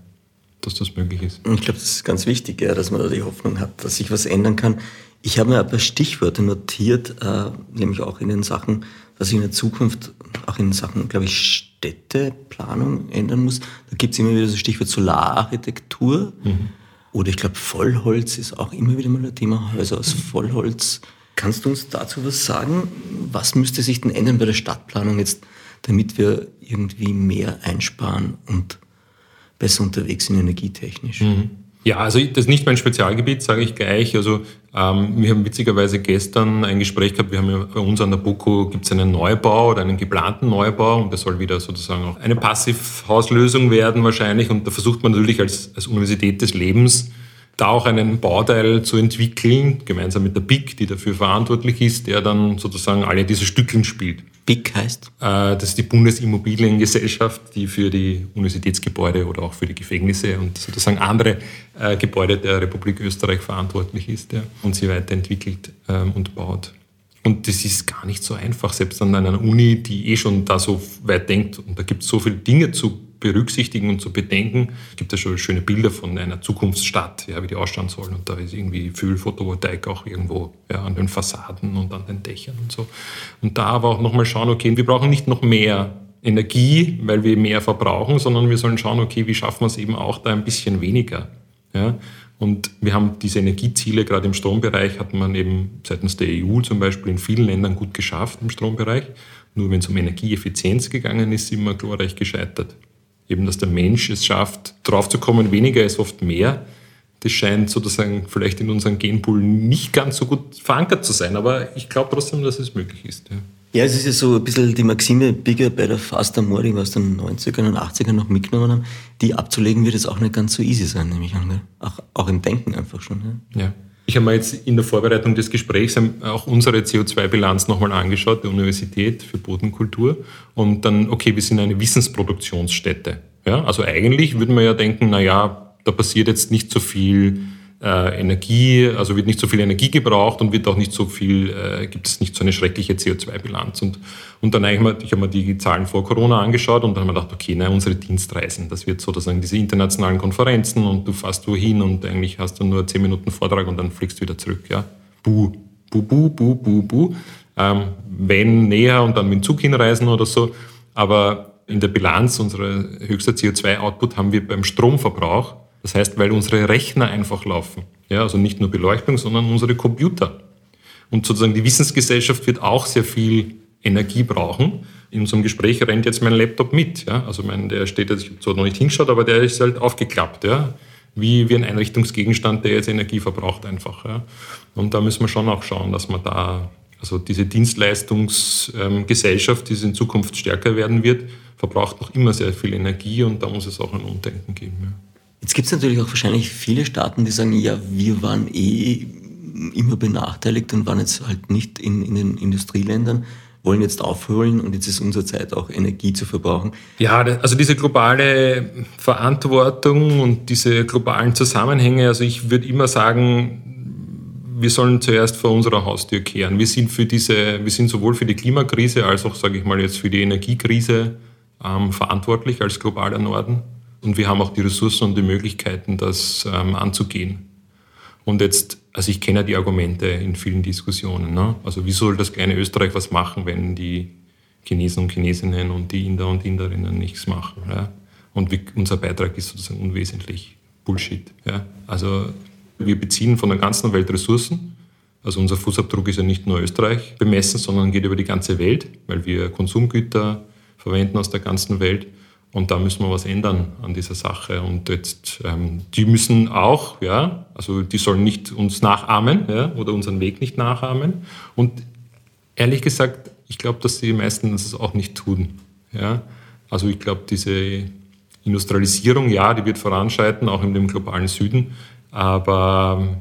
dass das möglich ist. Ich glaube, das ist ganz wichtig, ja, dass man da die Hoffnung hat, dass sich was ändern kann. Ich habe mir ein paar Stichworte notiert, äh, nämlich auch in den Sachen, was sich in der Zukunft auch in Sachen, glaube ich, Städteplanung ändern muss. Da gibt es immer wieder so Stichwort Solararchitektur. Mhm. Oder ich glaube, Vollholz ist auch immer wieder mal ein Thema, Häuser aus Vollholz. Kannst du uns dazu was sagen? Was müsste sich denn ändern bei der Stadtplanung jetzt, damit wir irgendwie mehr einsparen und besser unterwegs sind energietechnisch. Mhm. Ja, also das ist nicht mein Spezialgebiet, sage ich gleich. Also ähm, wir haben witzigerweise gestern ein Gespräch gehabt, wir haben ja bei uns an der BOKU gibt es einen Neubau oder einen geplanten Neubau und das soll wieder sozusagen auch eine Passivhauslösung werden wahrscheinlich und da versucht man natürlich als, als Universität des Lebens da auch einen Bauteil zu entwickeln, gemeinsam mit der BIC, die dafür verantwortlich ist, der dann sozusagen alle diese Stückeln spielt. BIC heißt? Äh, das ist die Bundesimmobiliengesellschaft, die für die Universitätsgebäude oder auch für die Gefängnisse und sozusagen andere äh, Gebäude der Republik Österreich verantwortlich ist ja, und sie weiterentwickelt ähm, und baut. Und das ist gar nicht so einfach, selbst an einer Uni, die eh schon da so weit denkt. Und da gibt es so viele Dinge zu berücksichtigen und zu bedenken. Es gibt ja schon schöne Bilder von einer Zukunftsstadt, ja, wie die ausschauen soll. Und da ist irgendwie viel Photovoltaik auch irgendwo ja, an den Fassaden und an den Dächern und so. Und da aber auch nochmal schauen, okay, wir brauchen nicht noch mehr Energie, weil wir mehr verbrauchen, sondern wir sollen schauen, okay, wie schaffen wir es eben auch da ein bisschen weniger. Ja? Und wir haben diese Energieziele, gerade im Strombereich, hat man eben seitens der EU zum Beispiel in vielen Ländern gut geschafft im Strombereich. Nur wenn es um Energieeffizienz gegangen ist, immer glorreich gescheitert. Eben, dass der Mensch es schafft, draufzukommen, weniger ist oft mehr. Das scheint sozusagen vielleicht in unserem Genpool nicht ganz so gut verankert zu sein, aber ich glaube trotzdem, dass es möglich ist. Ja. Ja, es ist ja so ein bisschen die Maxime Bigger, Better, Faster, More, die wir aus den 90ern und 80ern noch mitgenommen haben. Die abzulegen wird es auch nicht ganz so easy sein, nehme ich an. Auch, auch im Denken einfach schon. Ja. ja. Ich habe mir jetzt in der Vorbereitung des Gesprächs auch unsere CO2-Bilanz nochmal angeschaut, der Universität für Bodenkultur. Und dann, okay, wir sind eine Wissensproduktionsstätte. Ja, also eigentlich würde man ja denken, na ja, da passiert jetzt nicht so viel äh, Energie, also wird nicht so viel Energie gebraucht und wird auch nicht so viel, äh, gibt es nicht so eine schreckliche CO2-Bilanz. Und, und dann mal, ich habe mir die Zahlen vor Corona angeschaut und dann habe ich mir gedacht, okay, na, unsere Dienstreisen, das wird sozusagen diese internationalen Konferenzen und du fährst wohin und eigentlich hast du nur zehn Minuten Vortrag und dann fliegst du wieder zurück. Ja? Buh, buh, buh, buh, buh, buh. Ähm, wenn näher und dann mit dem Zug hinreisen oder so. Aber in der Bilanz unserer höchster CO2-Output haben wir beim Stromverbrauch das heißt, weil unsere Rechner einfach laufen. Ja, also nicht nur Beleuchtung, sondern unsere Computer. Und sozusagen die Wissensgesellschaft wird auch sehr viel Energie brauchen. In unserem Gespräch rennt jetzt mein Laptop mit. Ja? Also mein, der steht jetzt, ich habe zwar noch nicht hingeschaut, aber der ist halt aufgeklappt. Ja? Wie, wie ein Einrichtungsgegenstand, der jetzt Energie verbraucht einfach. Ja? Und da müssen wir schon auch schauen, dass man da, also diese Dienstleistungsgesellschaft, die in Zukunft stärker werden wird, verbraucht noch immer sehr viel Energie und da muss es auch ein Umdenken geben. Ja. Jetzt gibt es natürlich auch wahrscheinlich viele Staaten, die sagen, ja, wir waren eh immer benachteiligt und waren jetzt halt nicht in, in den Industrieländern wollen jetzt aufholen und jetzt ist unsere Zeit auch Energie zu verbrauchen. Ja, also diese globale Verantwortung und diese globalen Zusammenhänge, also ich würde immer sagen, wir sollen zuerst vor unserer Haustür kehren. Wir sind für diese, wir sind sowohl für die Klimakrise als auch, sage ich mal, jetzt für die Energiekrise ähm, verantwortlich als globaler Norden. Und wir haben auch die Ressourcen und die Möglichkeiten, das ähm, anzugehen. Und jetzt, also ich kenne ja die Argumente in vielen Diskussionen. Ne? Also wie soll das kleine Österreich was machen, wenn die Chinesen und Chinesinnen und die Inder und Inderinnen nichts machen? Ja? Und wie, unser Beitrag ist sozusagen unwesentlich. Bullshit. Ja? Also wir beziehen von der ganzen Welt Ressourcen. Also unser Fußabdruck ist ja nicht nur Österreich bemessen, sondern geht über die ganze Welt, weil wir Konsumgüter verwenden aus der ganzen Welt. Und da müssen wir was ändern an dieser Sache. Und jetzt, ähm, die müssen auch, ja, also die sollen nicht uns nachahmen ja, oder unseren Weg nicht nachahmen. Und ehrlich gesagt, ich glaube, dass die meisten das auch nicht tun. Ja. Also ich glaube, diese Industrialisierung, ja, die wird voranschreiten, auch in dem globalen Süden. Aber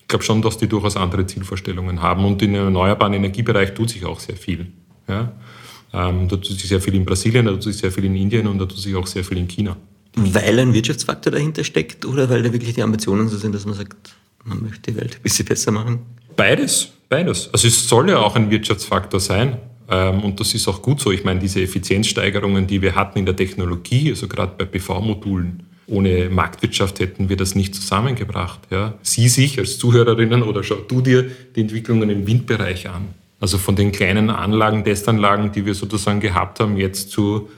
ich glaube schon, dass die durchaus andere Zielvorstellungen haben. Und im erneuerbaren Energiebereich tut sich auch sehr viel. Ja. Ähm, da tut sich sehr viel in Brasilien, da tut sich sehr viel in Indien und da tut sich auch sehr viel in China. Weil ein Wirtschaftsfaktor dahinter steckt oder weil da wirklich die Ambitionen so sind, dass man sagt, man möchte die Welt ein bisschen besser machen? Beides, beides. Also es soll ja auch ein Wirtschaftsfaktor sein. Ähm, und das ist auch gut so. Ich meine, diese Effizienzsteigerungen, die wir hatten in der Technologie, also gerade bei PV-Modulen, ohne Marktwirtschaft hätten wir das nicht zusammengebracht. Ja. Sieh sich als Zuhörerinnen oder schau du dir die Entwicklungen im Windbereich an. Also von den kleinen Anlagen, Testanlagen, die wir sozusagen gehabt haben, jetzt zu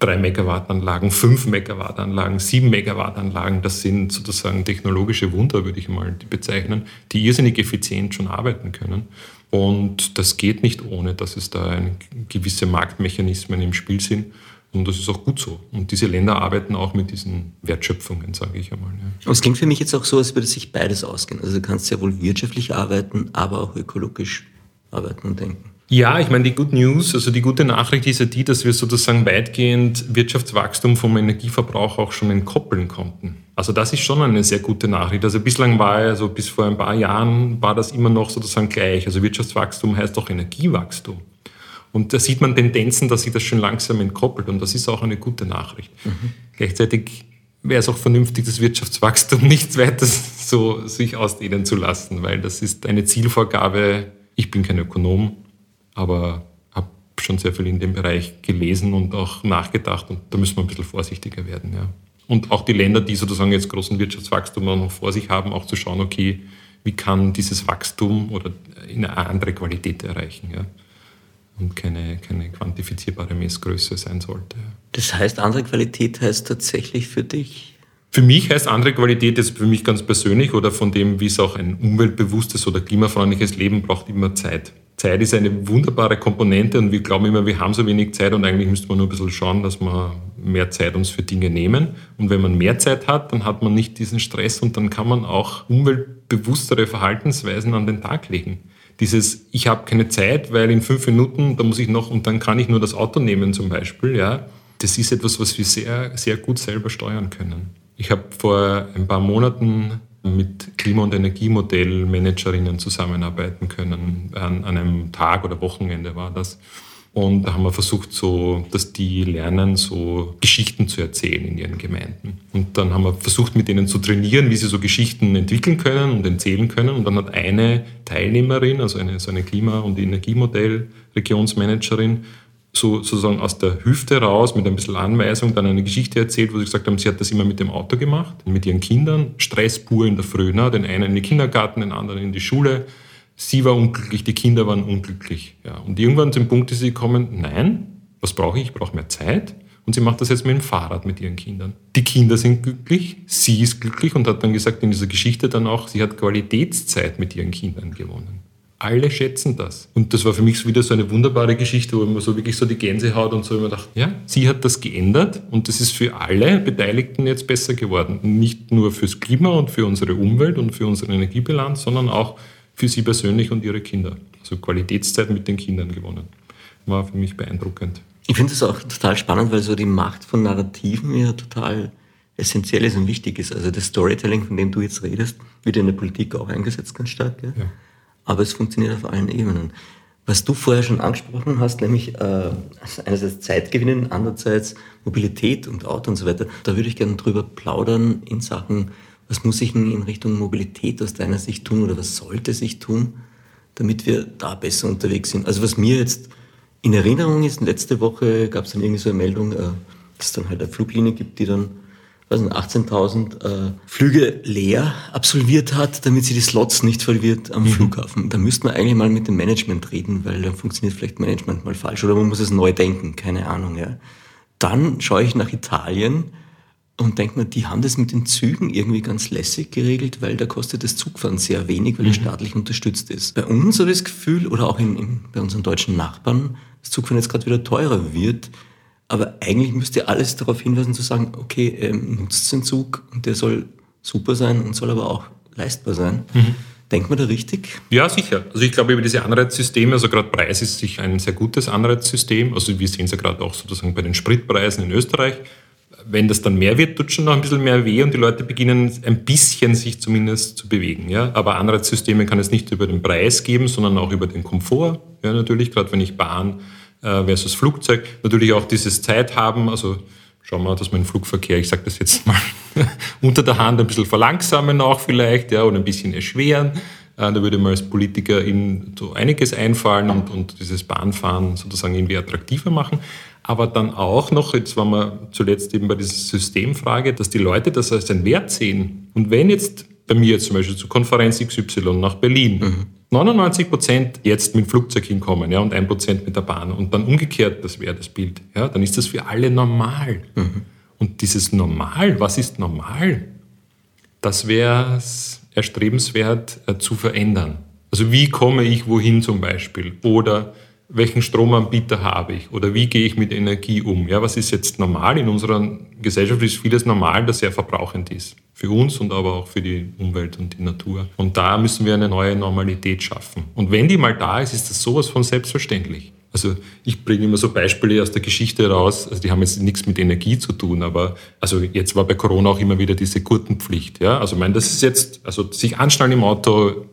3 Megawatt Anlagen, 5 Megawatt Anlagen, 7 Megawatt Anlagen, das sind sozusagen technologische Wunder, würde ich mal bezeichnen, die irrsinnig effizient schon arbeiten können. Und das geht nicht ohne, dass es da gewisse Marktmechanismen im Spiel sind. Und das ist auch gut so. Und diese Länder arbeiten auch mit diesen Wertschöpfungen, sage ich einmal. Ja. Und es klingt für mich jetzt auch so, als würde sich beides ausgehen. Also du kannst ja wohl wirtschaftlich arbeiten, aber auch ökologisch arbeiten und denken. Ja, ich meine, die Good News, also die gute Nachricht ist ja die, dass wir sozusagen weitgehend Wirtschaftswachstum vom Energieverbrauch auch schon entkoppeln konnten. Also das ist schon eine sehr gute Nachricht. Also bislang war also bis vor ein paar Jahren war das immer noch sozusagen gleich. Also Wirtschaftswachstum heißt auch Energiewachstum. Und da sieht man Tendenzen, dass sich das schon langsam entkoppelt und das ist auch eine gute Nachricht. Mhm. Gleichzeitig wäre es auch vernünftig, das Wirtschaftswachstum nicht weiter so sich ausdehnen zu lassen, weil das ist eine Zielvorgabe Ich bin kein Ökonom, aber habe schon sehr viel in dem Bereich gelesen und auch nachgedacht und da müssen wir ein bisschen vorsichtiger werden. Ja. Und auch die Länder, die sozusagen jetzt großen Wirtschaftswachstum noch vor sich haben, auch zu schauen, okay, wie kann dieses Wachstum oder eine andere Qualität erreichen. Ja und keine, keine quantifizierbare Messgröße sein sollte. Das heißt, andere Qualität heißt tatsächlich für dich? Für mich heißt andere Qualität jetzt für mich ganz persönlich oder von dem, wie es auch ein umweltbewusstes oder klimafreundliches Leben braucht, immer Zeit. Zeit ist eine wunderbare Komponente und wir glauben immer, wir haben so wenig Zeit und eigentlich müsste man nur ein bisschen schauen, dass wir mehr Zeit uns für Dinge nehmen. Und wenn man mehr Zeit hat, dann hat man nicht diesen Stress und dann kann man auch umweltbewusstere Verhaltensweisen an den Tag legen dieses, ich habe keine Zeit, weil in fünf Minuten, da muss ich noch und dann kann ich nur das Auto nehmen zum Beispiel, ja, das ist etwas, was wir sehr, sehr gut selber steuern können. Ich habe vor ein paar Monaten mit Klima- und Energiemodellmanagerinnen zusammenarbeiten können. An, an einem Tag oder Wochenende war das. Und da haben wir versucht, so, dass die lernen, so Geschichten zu erzählen in ihren Gemeinden. Und dann haben wir versucht, mit ihnen zu trainieren, wie sie so Geschichten entwickeln können und erzählen können. Und dann hat eine Teilnehmerin, also eine, so eine Klima- und Energiemodell-Regionsmanagerin, so, sozusagen aus der Hüfte raus mit ein bisschen Anweisung dann eine Geschichte erzählt, wo sie gesagt haben, sie hat das immer mit dem Auto gemacht, mit ihren Kindern, Stress pur in der Früh, ne? den einen in den Kindergarten, den anderen in die Schule sie war unglücklich, die Kinder waren unglücklich. Ja. Und irgendwann zum Punkt ist sie gekommen, nein, was brauche ich? Ich brauche mehr Zeit. Und sie macht das jetzt mit dem Fahrrad mit ihren Kindern. Die Kinder sind glücklich, sie ist glücklich und hat dann gesagt in dieser Geschichte dann auch, sie hat Qualitätszeit mit ihren Kindern gewonnen. Alle schätzen das. Und das war für mich wieder so eine wunderbare Geschichte, wo man so wirklich so die Gänsehaut und so immer dachte, ja, sie hat das geändert und das ist für alle Beteiligten jetzt besser geworden. Nicht nur fürs Klima und für unsere Umwelt und für unsere Energiebilanz, sondern auch für sie persönlich und ihre Kinder. Also Qualitätszeit mit den Kindern gewonnen. War für mich beeindruckend. Ich finde es auch total spannend, weil so die Macht von Narrativen ja total essentiell ist und wichtig ist. Also das Storytelling, von dem du jetzt redest, wird in der Politik auch eingesetzt ganz stark. Ja? Ja. Aber es funktioniert auf allen Ebenen. Was du vorher schon angesprochen hast, nämlich äh, einerseits Zeit gewinnen, andererseits Mobilität und Auto und so weiter, da würde ich gerne drüber plaudern in Sachen was muss ich in Richtung Mobilität aus deiner Sicht tun oder was sollte sich tun, damit wir da besser unterwegs sind? Also was mir jetzt in Erinnerung ist, letzte Woche gab es dann irgendwie so eine Meldung, äh, dass es dann halt eine Fluglinie gibt, die dann 18.000 äh, Flüge leer absolviert hat, damit sie die Slots nicht verliert am mhm. Flughafen. Da müsste man eigentlich mal mit dem Management reden, weil dann funktioniert vielleicht Management mal falsch oder man muss es neu denken, keine Ahnung. Ja. Dann schaue ich nach Italien und denkt man, die haben das mit den Zügen irgendwie ganz lässig geregelt, weil da kostet das Zugfahren sehr wenig, weil mhm. es staatlich unterstützt ist. Bei uns habe ich das Gefühl, oder auch in, in, bei unseren deutschen Nachbarn, das Zugfahren jetzt gerade wieder teurer wird. Aber eigentlich müsste alles darauf hinweisen zu sagen, okay, ähm, nutzt den Zug und der soll super sein und soll aber auch leistbar sein. Mhm. Denkt man da richtig? Ja, sicher. Also ich glaube, über diese Anreizsysteme, also gerade Preis ist sicher ein sehr gutes Anreizsystem. Also wir sehen es ja gerade auch sozusagen bei den Spritpreisen in Österreich wenn das dann mehr wird, tut schon noch ein bisschen mehr weh und die Leute beginnen ein bisschen sich zumindest zu bewegen. Ja? Aber Anreizsysteme kann es nicht über den Preis geben, sondern auch über den Komfort. Ja, natürlich, gerade wenn ich Bahn äh, versus Flugzeug, natürlich auch dieses Zeit haben, also schauen wir, dass man den Flugverkehr, ich sage das jetzt mal unter der Hand, ein bisschen verlangsamen auch vielleicht, ja, oder ein bisschen erschweren. Äh, da würde man als Politiker in so einiges einfallen und, und dieses Bahnfahren sozusagen irgendwie attraktiver machen aber dann auch noch, jetzt waren wir zuletzt eben bei dieser Systemfrage, dass die Leute das als einen Wert sehen. Und wenn jetzt bei mir zum Beispiel zur Konferenz XY nach Berlin mhm. 99 Prozent jetzt mit dem Flugzeug hinkommen ja, und 1 Prozent mit der Bahn und dann umgekehrt, das wäre das Bild, ja, dann ist das für alle normal. Mhm. Und dieses Normal, was ist normal? Das wäre erstrebenswert äh, zu verändern. Also wie komme ich wohin zum Beispiel? Oder welchen Stromanbieter habe ich oder wie gehe ich mit Energie um? Ja, was ist jetzt normal? In unserer Gesellschaft ist vieles normal, das sehr verbrauchend ist. Für uns und aber auch für die Umwelt und die Natur. Und da müssen wir eine neue Normalität schaffen. Und wenn die mal da ist, ist das sowas von selbstverständlich. Also ich bringe immer so Beispiele aus der Geschichte raus, also die haben jetzt nichts mit Energie zu tun, aber also jetzt war bei Corona auch immer wieder diese Gurtenpflicht. Ja? Also ich meine, das ist jetzt, also sich anschnallen im Auto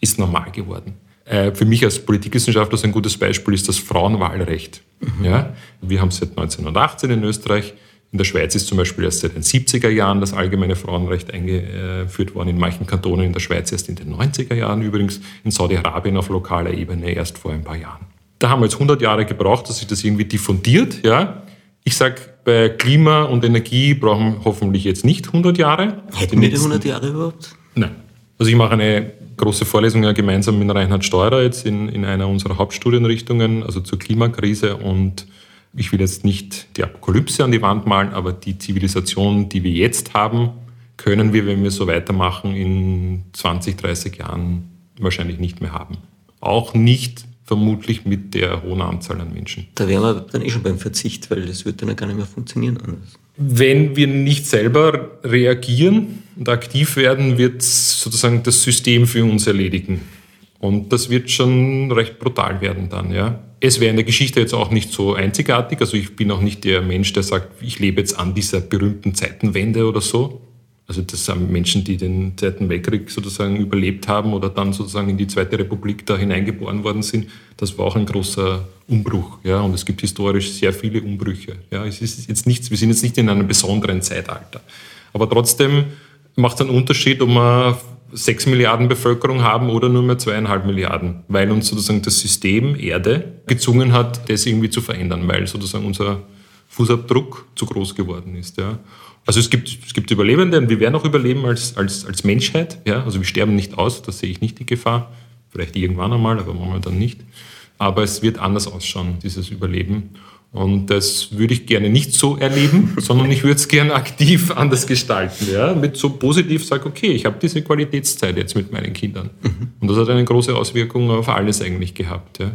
ist normal geworden. Äh, für mich als Politikwissenschaftler ein gutes Beispiel ist das Frauenwahlrecht. Mhm. Ja, wir haben seit 1918 in Österreich In der Schweiz ist zum Beispiel erst seit den 70er Jahren das allgemeine Frauenrecht eingeführt worden, in manchen Kantonen in der Schweiz erst in den 90er Jahren übrigens, in Saudi-Arabien auf lokaler Ebene erst vor ein paar Jahren. Da haben wir jetzt 100 Jahre gebraucht, dass sich das irgendwie diffundiert. Ja. Ich sage, bei Klima und Energie brauchen wir hoffentlich jetzt nicht 100 Jahre. Hätten wir die 100 Jahre überhaupt? Nein. Also ich mache eine große Vorlesung ja gemeinsam mit Reinhard Steurer jetzt in, in einer unserer Hauptstudienrichtungen, also zur Klimakrise und ich will jetzt nicht die Apokalypse an die Wand malen, aber die Zivilisation, die wir jetzt haben, können wir, wenn wir so weitermachen, in 20, 30 Jahren wahrscheinlich nicht mehr haben. Auch nicht vermutlich mit der hohen Anzahl an Menschen. Da wären wir dann eh schon beim Verzicht, weil das wird dann ja gar nicht mehr funktionieren anders. Wenn wir nicht selber reagieren und aktiv werden, wird sozusagen das System für uns erledigen. Und das wird schon recht brutal werden dann, ja. Es wäre in der Geschichte jetzt auch nicht so einzigartig. Also ich bin auch nicht der Mensch, der sagt, ich lebe jetzt an dieser berühmten Zeitenwende oder so. Also das sind Menschen, die den Zweiten Weltkrieg sozusagen überlebt haben oder dann sozusagen in die Zweite Republik da hineingeboren worden sind. Das war auch ein großer Umbruch. Ja, und es gibt historisch sehr viele Umbrüche. Ja, es ist jetzt nichts, wir sind jetzt nicht in einem besonderen Zeitalter. Aber trotzdem macht es einen Unterschied, ob wir sechs Milliarden Bevölkerung haben oder nur mehr zweieinhalb Milliarden, weil uns sozusagen das System Erde gezwungen hat, das irgendwie zu verändern, weil sozusagen unser Fußabdruck zu groß geworden ist. Ja. Also es gibt, es gibt Überlebende und wir werden auch überleben als, als, als Menschheit. Ja? Also wir sterben nicht aus, da sehe ich nicht die Gefahr. Vielleicht irgendwann einmal, aber momentan nicht. Aber es wird anders ausschauen, dieses Überleben. Und das würde ich gerne nicht so erleben, sondern ich würde es gerne aktiv anders gestalten. Ja? Mit so positiv sage, okay, ich habe diese Qualitätszeit jetzt mit meinen Kindern. Mhm. Und das hat eine große Auswirkung auf alles eigentlich gehabt. Ja?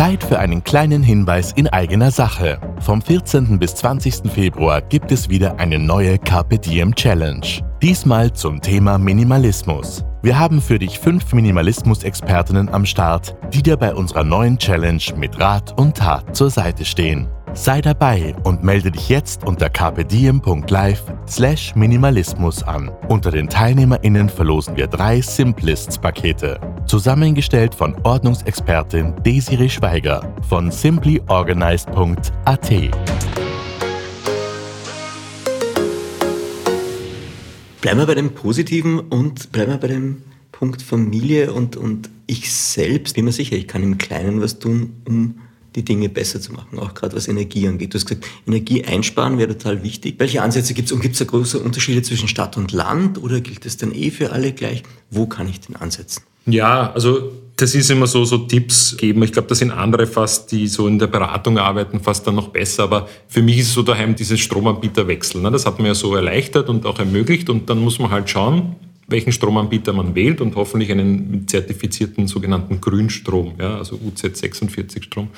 Zeit für einen kleinen Hinweis in eigener Sache. Vom 14. bis 20. Februar gibt es wieder eine neue Carpe Diem Challenge. Diesmal zum Thema Minimalismus. Wir haben für dich fünf Minimalismus-Expertinnen am Start, die dir bei unserer neuen Challenge mit Rat und Tat zur Seite stehen. Sei dabei und melde dich jetzt unter carpediem.live slash Minimalismus an. Unter den TeilnehmerInnen verlosen wir drei Simplists-Pakete. Zusammengestellt von Ordnungsexpertin Desiree Schweiger von simplyorganized.at. Bleiben wir bei dem Positiven und bleiben wir bei dem Punkt Familie und, und ich selbst. Bin mir sicher, ich kann im Kleinen was tun, um die Dinge besser zu machen, auch gerade was Energie angeht. Du hast gesagt, Energie einsparen wäre total wichtig. Welche Ansätze gibt es und gibt es da große Unterschiede zwischen Stadt und Land oder gilt das dann eh für alle gleich? Wo kann ich denn ansetzen? Ja, also das ist immer so, so Tipps geben. Ich glaube, da sind andere fast, die so in der Beratung arbeiten, fast dann noch besser. Aber für mich ist so daheim dieses Stromanbieterwechsel. Ne? Das hat man ja so erleichtert und auch ermöglicht. Und dann muss man halt schauen, welchen Stromanbieter man wählt und hoffentlich einen zertifizierten sogenannten Grünstrom, ja, also UZ46-Strom.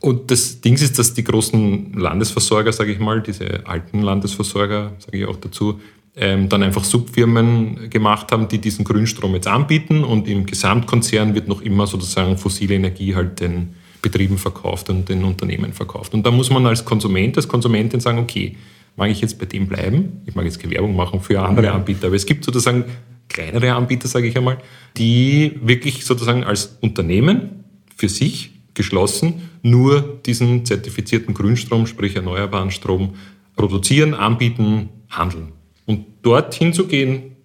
Und das Ding ist, dass die großen Landesversorger, sage ich mal, diese alten Landesversorger, sage ich auch dazu, ähm, dann einfach Subfirmen gemacht haben, die diesen Grünstrom jetzt anbieten und im Gesamtkonzern wird noch immer sozusagen fossile Energie halt den Betrieben verkauft und den Unternehmen verkauft. Und da muss man als Konsument, als Konsumentin sagen, okay, mag ich jetzt bei dem bleiben? Ich mag jetzt Gewerbung machen für andere Anbieter, aber es gibt sozusagen kleinere Anbieter, sage ich einmal, die wirklich sozusagen als Unternehmen für sich geschlossen nur diesen zertifizierten Grünstrom, sprich erneuerbaren Strom, produzieren, anbieten, handeln. Und dorthin zu gehen,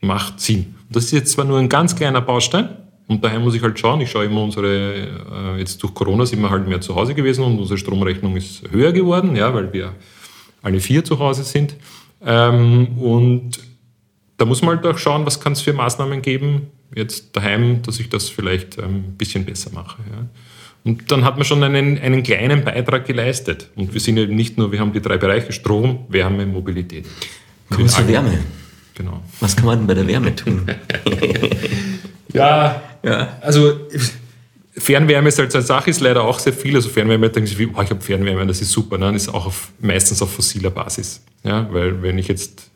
macht Sinn. Und das ist jetzt zwar nur ein ganz kleiner Baustein, und daher muss ich halt schauen, ich schaue immer unsere, äh, jetzt durch Corona sind wir halt mehr zu Hause gewesen und unsere Stromrechnung ist höher geworden, ja, weil wir alle vier zu Hause sind. Ähm, und da muss man halt auch schauen, was kann es für Maßnahmen geben, jetzt daheim, dass ich das vielleicht ein ähm, bisschen besser mache. Ja. Und dann hat man schon einen, einen kleinen Beitrag geleistet. Und wir sind ja nicht nur, wir haben die drei Bereiche Strom, Wärme, Mobilität. Kommen wir zur Wärme. Genau. Was kann man denn bei der Wärme tun? ja, ja, also Fernwärme ist halt so eine Sache, ist leider auch sehr viel. Also Fernwärme, denken Sie, oh, ich habe Fernwärme, das ist super. Ne? Das ist auch auf, meistens auf fossiler Basis. Ja? Weil wenn ich jetzt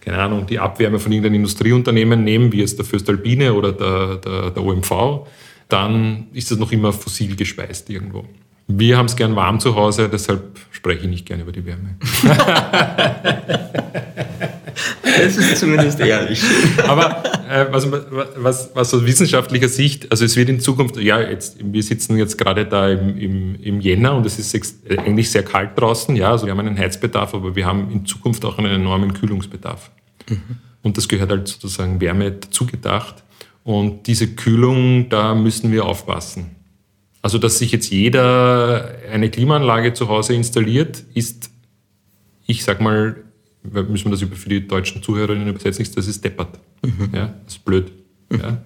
keine Ahnung, die Abwärme von irgendeinem Industrieunternehmen nehmen, wie jetzt der Föstalpine oder der, der, der OMV, dann ist das noch immer fossil gespeist irgendwo. Wir haben es gern warm zu Hause, deshalb spreche ich nicht gerne über die Wärme. das ist zumindest ehrlich. Aber was, was, was aus wissenschaftlicher Sicht, also es wird in Zukunft, ja, jetzt, wir sitzen jetzt gerade da im, im, im Jänner und es ist äh, eigentlich sehr kalt draußen, ja, also wir haben einen Heizbedarf, aber wir haben in Zukunft auch einen enormen Kühlungsbedarf. Mhm. Und das gehört halt sozusagen Wärme dazu gedacht. Und diese Kühlung, da müssen wir aufpassen. Also, dass sich jetzt jeder eine Klimaanlage zu Hause installiert, ist, ich sag mal, müssen wir das für die deutschen Zuhörerinnen übersetzen, das ist deppert. Mhm. Ja, das ist blöd. Mhm. Ja.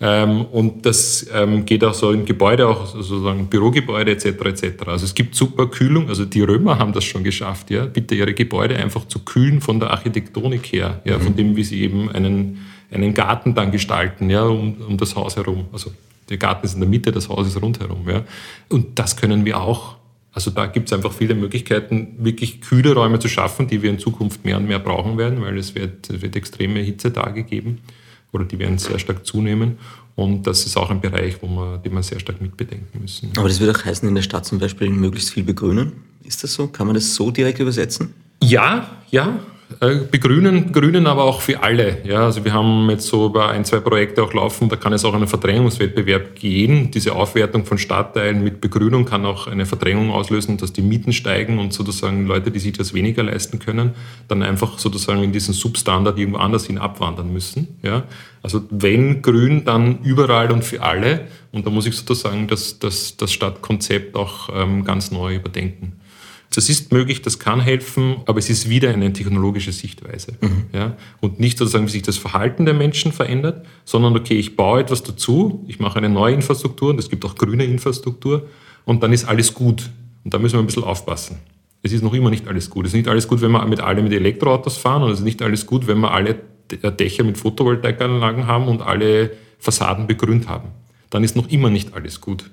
Ähm, und das ähm, geht auch so in Gebäude, auch sozusagen Bürogebäude etc. etc. Also es gibt super Kühlung, also die Römer haben das schon geschafft, ja, bitte ihre Gebäude einfach zu kühlen von der Architektonik her, ja, mhm. von dem, wie sie eben einen, einen Garten dann gestalten, ja, um, um das Haus herum. Also der Garten ist in der Mitte, das Haus ist rundherum. Ja. Und das können wir auch. Also da gibt es einfach viele Möglichkeiten, wirklich kühle Räume zu schaffen, die wir in Zukunft mehr und mehr brauchen werden, weil es wird, es wird extreme Hitzetage geben oder die werden sehr stark zunehmen. Und das ist auch ein Bereich, wo man, den wir sehr stark mitbedenken müssen. Aber das würde auch heißen, in der Stadt zum Beispiel möglichst viel begrünen. Ist das so? Kann man das so direkt übersetzen? Ja, ja. Äh, begrünen, grünen aber auch für alle. Ja, also wir haben jetzt so über ein, zwei Projekte auch laufen, da kann es auch einen Verdrängungswettbewerb gehen. Diese Aufwertung von Stadtteilen mit Begrünung kann auch eine Verdrängung auslösen, dass die Mieten steigen und sozusagen Leute, die sich das weniger leisten können, dann einfach sozusagen in diesen Substandard irgendwo anders hin abwandern müssen. Ja, also wenn grün, dann überall und für alle. Und da muss ich sozusagen das, das, das Stadtkonzept auch ähm, ganz neu überdenken. Das ist möglich, das kann helfen, aber es ist wieder eine technologische Sichtweise. Mhm. Ja? Und nicht sozusagen, wie sich das Verhalten der Menschen verändert, sondern okay, ich baue etwas dazu, ich mache eine neue Infrastruktur und es gibt auch grüne Infrastruktur und dann ist alles gut. Und da müssen wir ein bisschen aufpassen. Es ist noch immer nicht alles gut. Es ist nicht alles gut, wenn wir mit alle mit Elektroautos fahren und es ist nicht alles gut, wenn wir alle Dächer mit Photovoltaikanlagen haben und alle Fassaden begrünt haben. Dann ist noch immer nicht alles gut.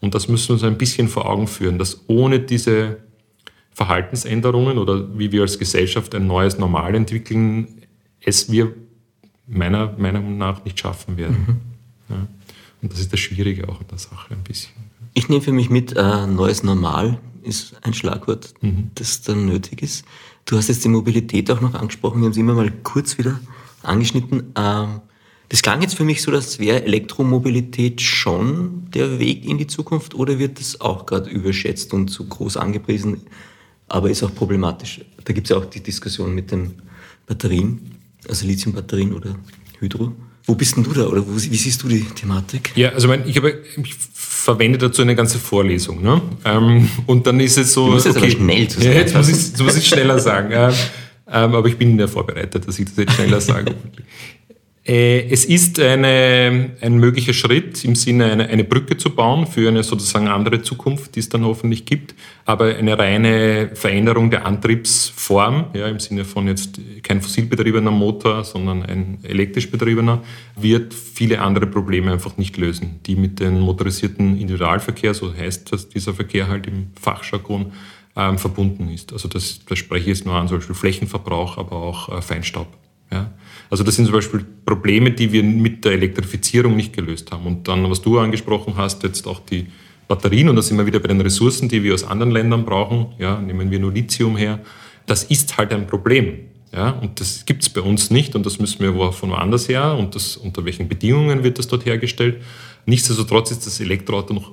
Und das müssen wir uns ein bisschen vor Augen führen, dass ohne diese Verhaltensänderungen oder wie wir als Gesellschaft ein neues Normal entwickeln, es wir meiner Meinung nach nicht schaffen werden. Mhm. Ja. Und das ist das Schwierige auch an der Sache ein bisschen. Ich nehme für mich mit, äh, neues Normal ist ein Schlagwort, mhm. das dann nötig ist. Du hast jetzt die Mobilität auch noch angesprochen, wir haben es immer mal kurz wieder angeschnitten. Ähm, das klang jetzt für mich so, dass wäre Elektromobilität schon der Weg in die Zukunft oder wird das auch gerade überschätzt und zu groß angepriesen? Aber ist auch problematisch. Da gibt es ja auch die Diskussion mit den Batterien, also Lithiumbatterien oder Hydro. Wo bist denn du da oder wo, wie siehst du die Thematik? Ja, also ich, habe, ich verwende dazu eine ganze Vorlesung. Ne? Ähm, und dann ist es so. Du musst jetzt okay, aber schnell zu sagen. Ja, jetzt muss ich, muss ich schneller sagen. Ähm, ähm, aber ich bin ja vorbereitet, dass ich das jetzt schneller sage. Äh, es ist eine, ein möglicher Schritt im Sinne, eine, eine Brücke zu bauen für eine sozusagen andere Zukunft, die es dann hoffentlich gibt, aber eine reine Veränderung der Antriebsform, ja, im Sinne von jetzt kein fossilbetriebener Motor, sondern ein elektrisch betriebener, wird viele andere Probleme einfach nicht lösen, die mit dem motorisierten Individualverkehr, so heißt das, dieser Verkehr halt im Fachjargon, ähm, verbunden ist. Also das, das spreche ich jetzt nur an, zum Beispiel Flächenverbrauch, aber auch äh, Feinstaub. Ja. Also das sind zum Beispiel Probleme, die wir mit der Elektrifizierung nicht gelöst haben. Und dann, was du angesprochen hast, jetzt auch die Batterien, und da sind wir wieder bei den Ressourcen, die wir aus anderen Ländern brauchen. Ja, nehmen wir nur Lithium her. Das ist halt ein Problem. Ja, und das gibt es bei uns nicht und das müssen wir von woanders her und das, unter welchen Bedingungen wird das dort hergestellt. Nichtsdestotrotz ist das Elektroauto noch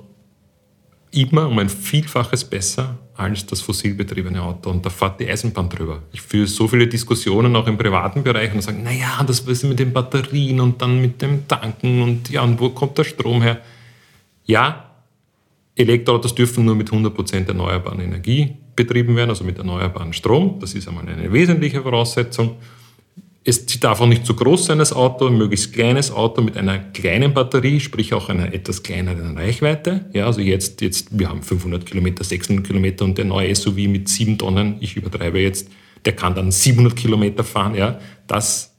immer um ein Vielfaches besser als das fossilbetriebene Auto. Und da fährt die Eisenbahn drüber. Ich führe so viele Diskussionen auch im privaten Bereich und sage, naja, das ist mit den Batterien und dann mit dem Tanken und ja, und wo kommt der Strom her? Ja, Elektroautos dürfen nur mit 100% erneuerbaren Energie betrieben werden, also mit erneuerbaren Strom. Das ist einmal eine wesentliche Voraussetzung. Es darf auch nicht zu groß sein, das Auto, ein möglichst kleines Auto mit einer kleinen Batterie, sprich auch einer etwas kleineren Reichweite. Ja, also jetzt, jetzt, wir haben 500 Kilometer, 600 Kilometer und der neue SUV mit 7 Tonnen, ich übertreibe jetzt, der kann dann 700 Kilometer fahren. Ja, das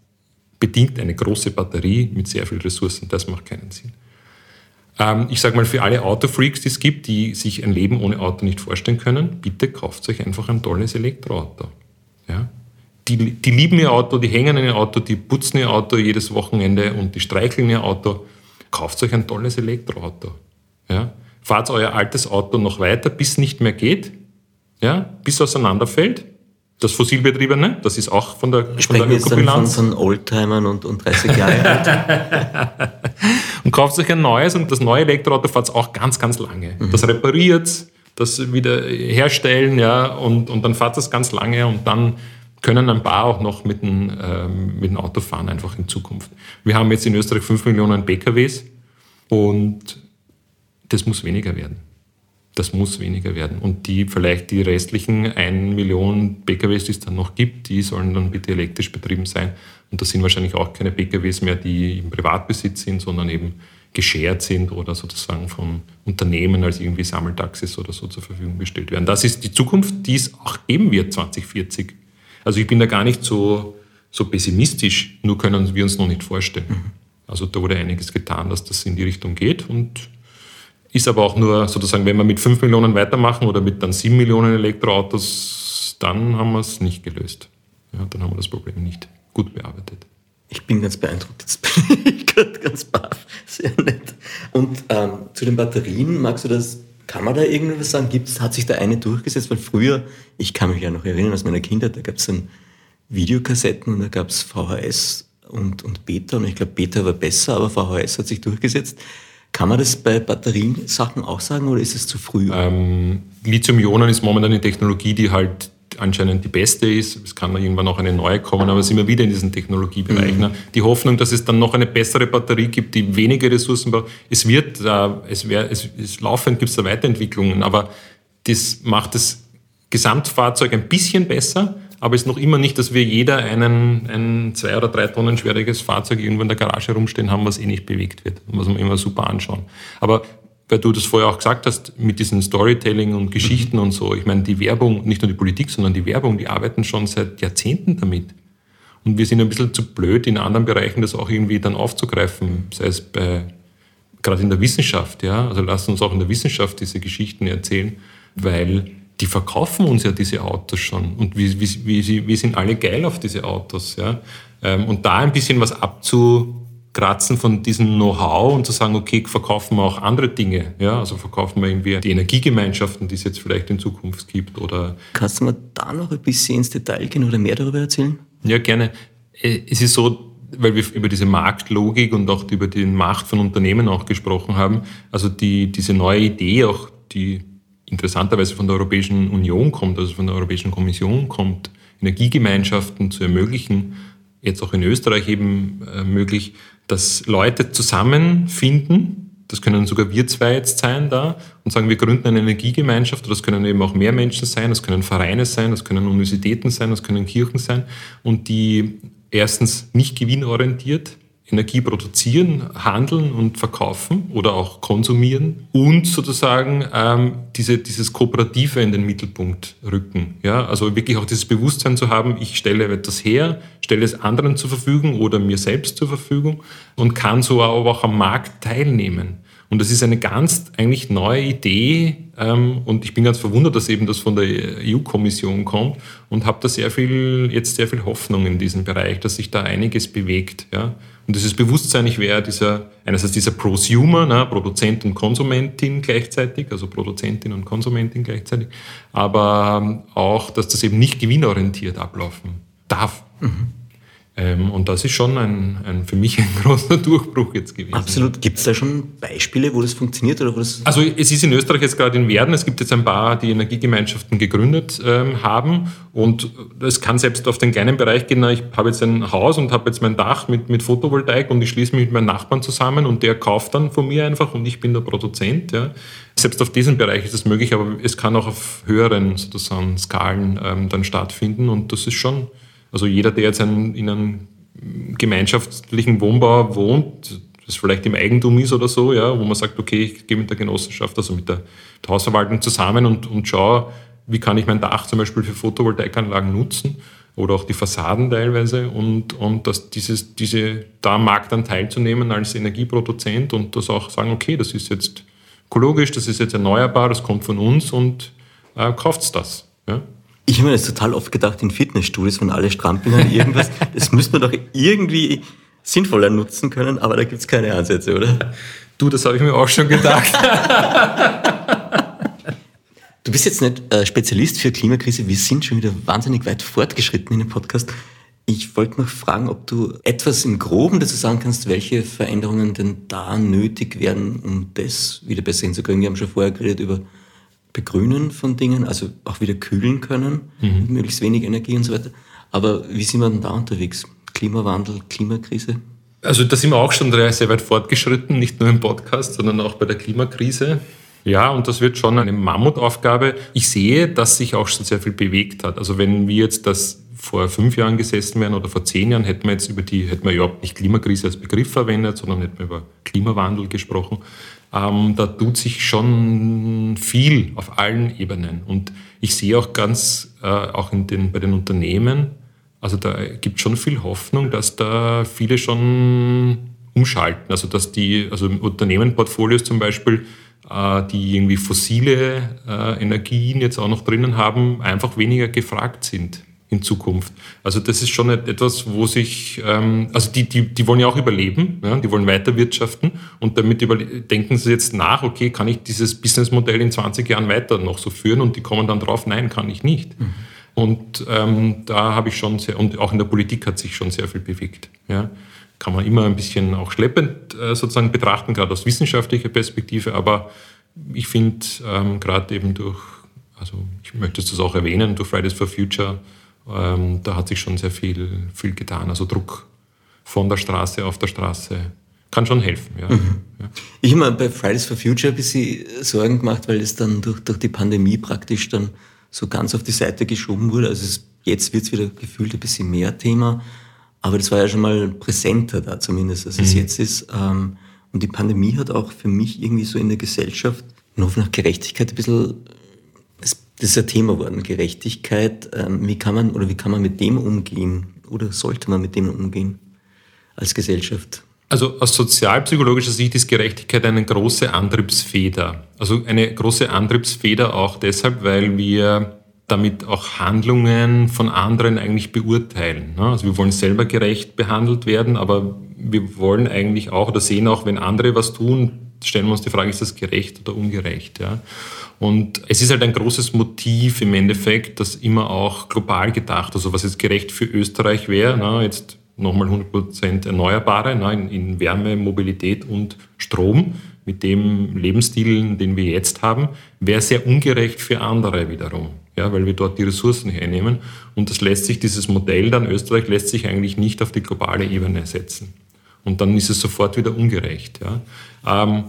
bedingt eine große Batterie mit sehr viel Ressourcen. Das macht keinen Sinn. Ähm, ich sage mal, für alle Autofreaks, die es gibt, die sich ein Leben ohne Auto nicht vorstellen können, bitte kauft euch einfach ein tolles Elektroauto. Ja? Die, die lieben ihr Auto, die hängen an ihr Auto, die putzen ihr Auto jedes Wochenende und die streicheln ihr Auto. Kauft euch ein tolles Elektroauto. Ja? Fahrt euer altes Auto noch weiter, bis nicht mehr geht, ja? bis auseinanderfällt. Das fossilbetriebene, das ist auch von der, Sprechen von der von, von Oldtimern und, und 30 Jahre alt. und kauft sich ein neues und das neue Elektroauto fährt auch ganz, ganz lange. Mhm. Das repariert, das wieder herstellen, ja, und, und dann fährt das ganz lange und dann können ein paar auch noch mit dem, ähm, mit dem Auto fahren, einfach in Zukunft. Wir haben jetzt in Österreich 5 Millionen PKWs und das muss weniger werden. Das muss weniger werden. Und die vielleicht die restlichen 1 Million PKWs, die es dann noch gibt, die sollen dann bitte elektrisch betrieben sein. Und das sind wahrscheinlich auch keine PKWs mehr, die im Privatbesitz sind, sondern eben geschert sind oder sozusagen von Unternehmen als irgendwie Sammeltaxis oder so zur Verfügung gestellt werden. Das ist die Zukunft, die es auch geben wird 2040. Also ich bin da gar nicht so, so pessimistisch, nur können wir uns noch nicht vorstellen. Mhm. Also da wurde einiges getan, dass das in die Richtung geht und ist aber auch nur sozusagen, wenn wir mit 5 Millionen weitermachen oder mit dann 7 Millionen Elektroautos, dann haben wir es nicht gelöst. Ja, dann haben wir das Problem nicht gut bearbeitet. Ich bin ganz beeindruckt, jetzt bin ich gerade ganz baff. Sehr nett. Und ähm, zu den Batterien, magst du das, kann man da irgendwas sagen? Gibt's, hat sich da eine durchgesetzt? Weil früher, ich kann mich ja noch erinnern aus meiner Kindheit, da gab es dann Videokassetten und da gab es VHS und, und Beta und ich glaube, Beta war besser, aber VHS hat sich durchgesetzt. Kann man das bei Batterien-Sachen auch sagen oder ist es zu früh? Ähm, Lithium-Ionen ist momentan eine Technologie, die halt anscheinend die beste ist. Es kann irgendwann auch eine neue kommen, aber es ist immer wieder in diesem Technologiebereich. Mhm. Ne? Die Hoffnung, dass es dann noch eine bessere Batterie gibt, die weniger Ressourcen braucht. Es wird, äh, es, wär, es, es laufend gibt es da Weiterentwicklungen, aber das macht das Gesamtfahrzeug ein bisschen besser aber es ist noch immer nicht, dass wir jeder einen, ein zwei oder drei Tonnen schwieriges Fahrzeug irgendwo in der Garage rumstehen haben, was eh nicht bewegt wird, was wir immer super anschauen. Aber weil du das vorher auch gesagt hast, mit diesem Storytelling und Geschichten mhm. und so, ich meine, die Werbung, nicht nur die Politik, sondern die Werbung, die arbeiten schon seit Jahrzehnten damit. Und wir sind ein bisschen zu blöd, in anderen Bereichen das auch irgendwie dann aufzugreifen, sei es bei, gerade in der Wissenschaft, ja. Also lass uns auch in der Wissenschaft diese Geschichten erzählen, weil die verkaufen uns ja diese Autos schon und wir, wir, wir sind alle geil auf diese Autos. Ja? Ähm, und da ein bisschen was abzukratzen von diesem Know-how und zu sagen, okay, verkaufen wir auch andere Dinge. Ja? Also verkaufen wir irgendwie die Energiegemeinschaften, die es jetzt vielleicht in Zukunft gibt. Oder Kannst du mir da noch ein bisschen ins Detail gehen oder mehr darüber erzählen? Ja, gerne. Äh, es ist so, weil wir über diese Marktlogik und auch über die Macht von Unternehmen auch gesprochen haben. Also die, diese neue Idee, auch die interessanterweise von der Europäischen Union kommt, also von der Europäischen Kommission kommt, Energiegemeinschaften zu ermöglichen, jetzt auch in Österreich eben äh, möglich, dass Leute zusammenfinden, das können sogar wir zwei jetzt sein da und sagen, wir gründen eine Energiegemeinschaft, oder das können eben auch mehr Menschen sein, das können Vereine sein, das können Universitäten sein, das können Kirchen sein und die erstens nicht gewinnorientiert Energie produzieren, handeln und verkaufen oder auch konsumieren und sozusagen ähm, diese, dieses Kooperative in den Mittelpunkt rücken. Ja? Also wirklich auch dieses Bewusstsein zu haben, ich stelle etwas her, stelle es anderen zur Verfügung oder mir selbst zur Verfügung und kann so aber auch am Markt teilnehmen. Und das ist eine ganz eigentlich neue Idee ähm, und ich bin ganz verwundert, dass eben das von der EU-Kommission kommt und habe da sehr viel, jetzt sehr viel Hoffnung in diesem Bereich, dass sich da einiges bewegt. Ja? Und dieses Bewusstsein, ich wäre dieser, einerseits dieser Prosumer, ne, Produzent und Konsumentin gleichzeitig, also Produzentin und Konsumentin gleichzeitig, aber ähm, auch, dass das eben nicht gewinnorientiert ablaufen darf. Mhm. Ähm, und das ist schon ein, ein, für mich ein großer Durchbruch jetzt gewesen. Absolut. Gibt es da schon Beispiele, wo das funktioniert? Oder wo das also es ist in Österreich jetzt gerade in Werden, es gibt jetzt ein paar, die Energiegemeinschaften gegründet ähm, haben und es kann selbst auf den kleinen Bereich gehen, ich habe jetzt ein Haus und habe jetzt mein Dach mit, mit Photovoltaik und ich schließe mich mit meinem Nachbarn zusammen und der kauft dann von mir einfach und ich bin der Produzent. Ja. Selbst auf diesem Bereich ist das möglich, aber es kann auch auf höheren sozusagen Skalen ähm, dann stattfinden und das ist schon also jeder, der jetzt in einem gemeinschaftlichen Wohnbau wohnt, das vielleicht im Eigentum ist oder so, ja, wo man sagt, okay, ich gehe mit der Genossenschaft, also mit der, der Hausverwaltung zusammen und, und schaue, wie kann ich mein Dach zum Beispiel für Photovoltaikanlagen nutzen oder auch die Fassaden teilweise und, und dass dieses, diese, da am Markt dann teilzunehmen als Energieproduzent und das auch sagen, okay, das ist jetzt ökologisch, das ist jetzt erneuerbar, das kommt von uns und äh, kauft das. Ja? Ich habe mir das total oft gedacht in Fitnessstudios, wenn alle strampeln und irgendwas, das müsste man doch irgendwie sinnvoller nutzen können, aber da gibt es keine Ansätze, oder? Du, das habe ich mir auch schon gedacht. Du bist jetzt nicht äh, Spezialist für Klimakrise. Wir sind schon wieder wahnsinnig weit fortgeschritten in dem Podcast. Ich wollte noch fragen, ob du etwas im Groben dazu sagen kannst, welche Veränderungen denn da nötig werden, um das wieder besser hinzukriegen. Wir haben schon vorher geredet über Begrünen von Dingen, also auch wieder kühlen können, mhm. mit möglichst wenig Energie und so weiter. Aber wie sind wir denn da unterwegs? Klimawandel, Klimakrise? Also da sind wir auch schon sehr weit fortgeschritten, nicht nur im Podcast, sondern auch bei der Klimakrise. Ja, und das wird schon eine Mammutaufgabe. Ich sehe, dass sich auch schon sehr viel bewegt hat. Also wenn wir jetzt das vor fünf Jahren gesessen wären oder vor zehn Jahren, hätten wir jetzt über die, hätten wir überhaupt nicht Klimakrise als Begriff verwendet, sondern hätten wir über Klimawandel gesprochen. Ähm, da tut sich schon viel auf allen Ebenen. Und ich sehe auch ganz, äh, auch in den, bei den Unternehmen, also da gibt schon viel Hoffnung, dass da viele schon umschalten. Also dass die, also Unternehmenportfolios zum Beispiel äh, die irgendwie fossile äh, Energien jetzt auch noch drinnen haben, einfach weniger gefragt sind in Zukunft. Also das ist schon etwas, wo sich, ähm, also die, die, die wollen ja auch überleben, ja, die wollen weiter wirtschaften und damit denken sie jetzt nach, okay, kann ich dieses Businessmodell in 20 Jahren weiter noch so führen und die kommen dann drauf, nein, kann ich nicht. Mhm. Und ähm, da habe ich schon sehr, und auch in der Politik hat sich schon sehr viel bewegt. Ja kann man immer ein bisschen auch schleppend äh, sozusagen betrachten, gerade aus wissenschaftlicher Perspektive. Aber ich finde, ähm, gerade eben durch, also ich möchte das auch erwähnen, durch Fridays for Future, ähm, da hat sich schon sehr viel, viel getan. Also Druck von der Straße auf der Straße kann schon helfen. Ja. Mhm. ja. Ich habe mir bei Fridays for Future ein bisschen Sorgen gemacht, weil es dann durch, durch die Pandemie praktisch dann so ganz auf die Seite geschoben wurde. Also es, jetzt wird es wieder gefühlt ein bisschen mehr Thema. Aber das war ja schon mal präsenter da zumindest, als es mhm. jetzt ist. Ähm, und die Pandemie hat auch für mich irgendwie so in der Gesellschaft noch nach Gerechtigkeit ein bisschen, das ist ein Thema geworden, Gerechtigkeit. Ähm, wie kann man, oder wie kann man mit dem umgehen? Oder sollte man mit dem umgehen als Gesellschaft? Also aus sozialpsychologischer Sicht ist Gerechtigkeit eine große Antriebsfeder. Also eine große Antriebsfeder auch deshalb, weil wir damit auch Handlungen von anderen eigentlich beurteilen. Ne? Also wir wollen selber gerecht behandelt werden, aber wir wollen eigentlich auch oder sehen auch, wenn andere was tun, stellen wir uns die Frage, ist das gerecht oder ungerecht? Ja? Und es ist halt ein großes Motiv im Endeffekt, das immer auch global gedacht, also was jetzt gerecht für Österreich wäre, ne? jetzt nochmal 100% Erneuerbare ne? in, in Wärme, Mobilität und Strom mit dem Lebensstil, den wir jetzt haben, wäre sehr ungerecht für andere wiederum ja, weil wir dort die Ressourcen hernehmen. Und das lässt sich, dieses Modell dann Österreich lässt sich eigentlich nicht auf die globale Ebene setzen. Und dann ist es sofort wieder ungerecht. Ja. Ähm,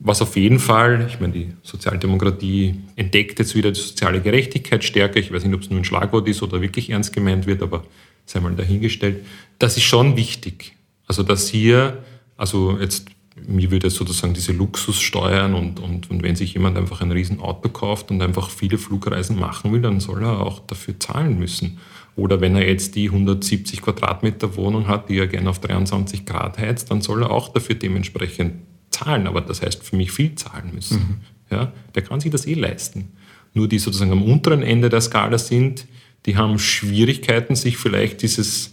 was auf jeden Fall, ich meine, die Sozialdemokratie entdeckt jetzt wieder die soziale Gerechtigkeit stärker. Ich weiß nicht, ob es nur ein Schlagwort ist oder wirklich ernst gemeint wird, aber sei mal dahingestellt. Das ist schon wichtig. Also, dass hier, also jetzt mir würde sozusagen diese Luxussteuern und, und, und wenn sich jemand einfach ein Riesenauto kauft und einfach viele Flugreisen machen will, dann soll er auch dafür zahlen müssen. Oder wenn er jetzt die 170 Quadratmeter Wohnung hat, die er gerne auf 23 Grad heizt, dann soll er auch dafür dementsprechend zahlen. Aber das heißt für mich viel zahlen müssen. Mhm. Ja, der kann sich das eh leisten. Nur die sozusagen am unteren Ende der Skala sind, die haben Schwierigkeiten, sich vielleicht dieses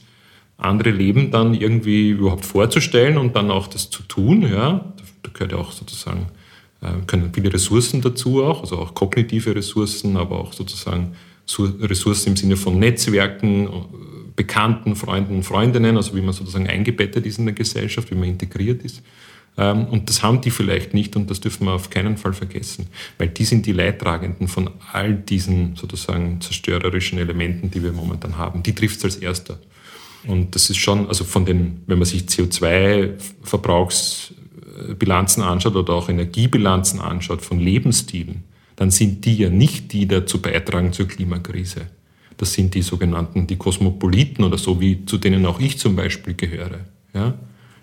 andere Leben dann irgendwie überhaupt vorzustellen und dann auch das zu tun. Ja, da gehört ja auch sozusagen äh, können viele Ressourcen dazu auch, also auch kognitive Ressourcen, aber auch sozusagen Ressourcen im Sinne von Netzwerken, äh, Bekannten, Freunden, Freundinnen, also wie man sozusagen eingebettet ist in der Gesellschaft, wie man integriert ist. Ähm, und das haben die vielleicht nicht und das dürfen wir auf keinen Fall vergessen, weil die sind die Leidtragenden von all diesen sozusagen zerstörerischen Elementen, die wir momentan haben. Die trifft es als erster. Und das ist schon, also von den, wenn man sich CO2-Verbrauchsbilanzen anschaut oder auch Energiebilanzen anschaut von Lebensstilen, dann sind die ja nicht die, die dazu beitragen zur Klimakrise. Das sind die sogenannten, die Kosmopoliten oder so, wie zu denen auch ich zum Beispiel gehöre. Ja?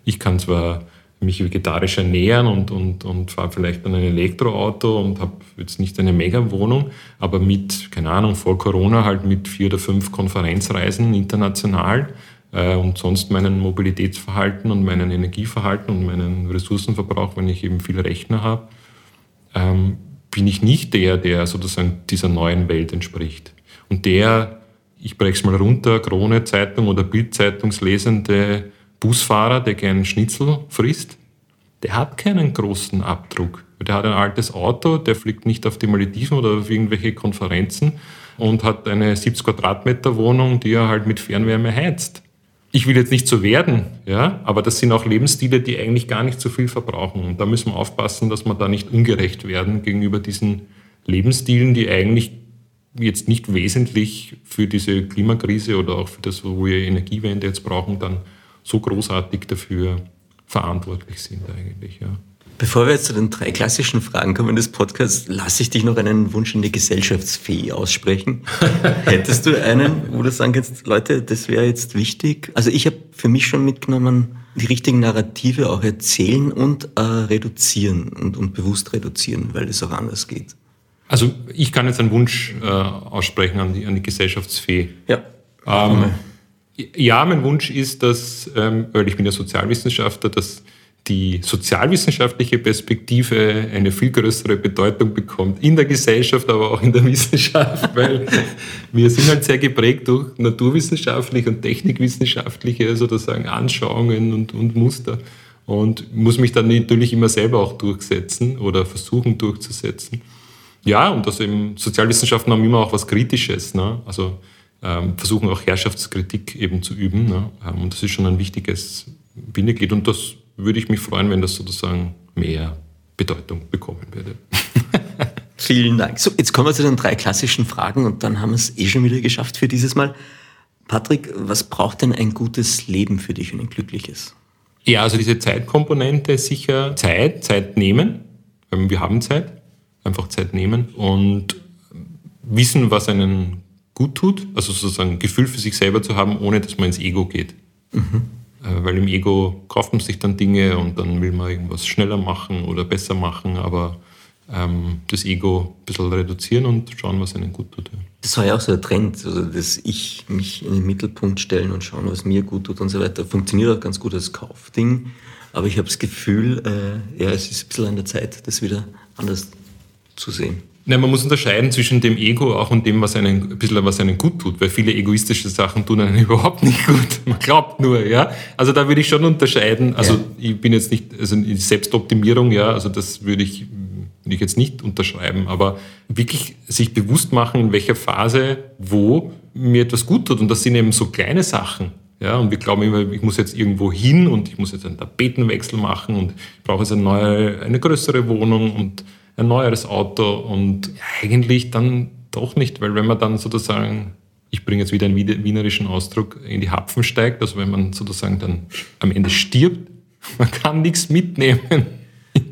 Ich kann zwar mich vegetarisch ernähren und, und, und fahre vielleicht dann ein Elektroauto und habe jetzt nicht eine Mega-Wohnung, aber mit, keine Ahnung, vor Corona halt mit vier oder fünf Konferenzreisen international äh, und sonst meinen Mobilitätsverhalten und meinen Energieverhalten und meinen Ressourcenverbrauch, wenn ich eben viel Rechner habe, ähm, bin ich nicht der, der sozusagen dieser neuen Welt entspricht. Und der, ich breche es mal runter, Krone-Zeitung oder Bild-Zeitungslesende Busfahrer, der gern Schnitzel frisst, der hat keinen großen Abdruck. Der hat ein altes Auto, der fliegt nicht auf die Malediven oder auf irgendwelche Konferenzen und hat eine 70 Quadratmeter Wohnung, die er halt mit Fernwärme heizt. Ich will jetzt nicht so werden, ja, aber das sind auch Lebensstile, die eigentlich gar nicht so viel verbrauchen. Und da müssen wir aufpassen, dass wir da nicht ungerecht werden gegenüber diesen Lebensstilen, die eigentlich jetzt nicht wesentlich für diese Klimakrise oder auch für das, wo wir Energiewende jetzt brauchen, dann so großartig dafür verantwortlich sind eigentlich. Ja. Bevor wir jetzt zu den drei klassischen Fragen kommen des Podcasts, lasse ich dich noch einen Wunsch in die Gesellschaftsfee aussprechen. Hättest du einen, wo du sagen kannst, Leute, das wäre jetzt wichtig? Also ich habe für mich schon mitgenommen, die richtigen Narrative auch erzählen und äh, reduzieren und, und bewusst reduzieren, weil es auch anders geht. Also ich kann jetzt einen Wunsch äh, aussprechen an die, an die Gesellschaftsfee. Ja. Ähm, ja, mein Wunsch ist, dass, ähm, weil ich bin ja Sozialwissenschaftler, dass die sozialwissenschaftliche Perspektive eine viel größere Bedeutung bekommt in der Gesellschaft, aber auch in der Wissenschaft, weil wir sind halt sehr geprägt durch naturwissenschaftliche und technikwissenschaftliche sozusagen Anschauungen und, und Muster und muss mich dann natürlich immer selber auch durchsetzen oder versuchen durchzusetzen. Ja, und das eben Sozialwissenschaften haben immer auch was Kritisches, ne? also versuchen auch Herrschaftskritik eben zu üben ne? Ähm, und das ist schon ein wichtiges Bindeglied und das würde ich mich freuen, wenn das sozusagen mehr Bedeutung bekommen würde. Vielen Dank. So, jetzt kommen wir zu den drei klassischen Fragen und dann haben wir es eh schon wieder geschafft für dieses Mal. Patrick, was braucht denn ein gutes Leben für dich und ein glückliches? Ja, also diese Zeitkomponente sicher Zeit, Zeit nehmen. Wir haben Zeit, einfach Zeit nehmen und wissen, was einen gut tut, also sozusagen ein Gefühl für sich selber zu haben, ohne dass man ins Ego geht. Mhm. Äh, weil im Ego kauft man sich dann Dinge und dann will man irgendwas schneller machen oder besser machen, aber ähm, das Ego ein bisschen reduzieren und schauen, was einem gut tut. Ja. Das war ja auch so ein Trend, also dass ich mich in den Mittelpunkt stellen und schauen, was mir gut tut und so weiter. Funktioniert auch ganz gut als Kaufding, aber ich habe das Gefühl, äh, ja, es ist ein bisschen an der Zeit, das wieder anders zu sehen. Ja, man muss unterscheiden zwischen dem Ego auch und dem, was einen, ein bisschen was einen gut tut, weil viele egoistische Sachen tun einen überhaupt nicht gut. Man glaubt nur, ja. Also da würde ich schon unterscheiden. Also ja. ich bin jetzt nicht, also die Selbstoptimierung, ja, also das würde ich, würde ich jetzt nicht unterschreiben, aber wirklich sich bewusst machen, in welcher Phase, wo mir etwas gut tut. Und das sind eben so kleine Sachen. Ja, und wir glauben immer, ich muss jetzt irgendwo hin und ich muss jetzt einen Tapetenwechsel machen und ich brauche jetzt eine neue, eine größere Wohnung und ein neueres Auto und eigentlich dann doch nicht, weil wenn man dann sozusagen, ich bringe jetzt wieder einen wienerischen Ausdruck, in die Hapfen steigt, also wenn man sozusagen dann am Ende stirbt, man kann nichts mitnehmen.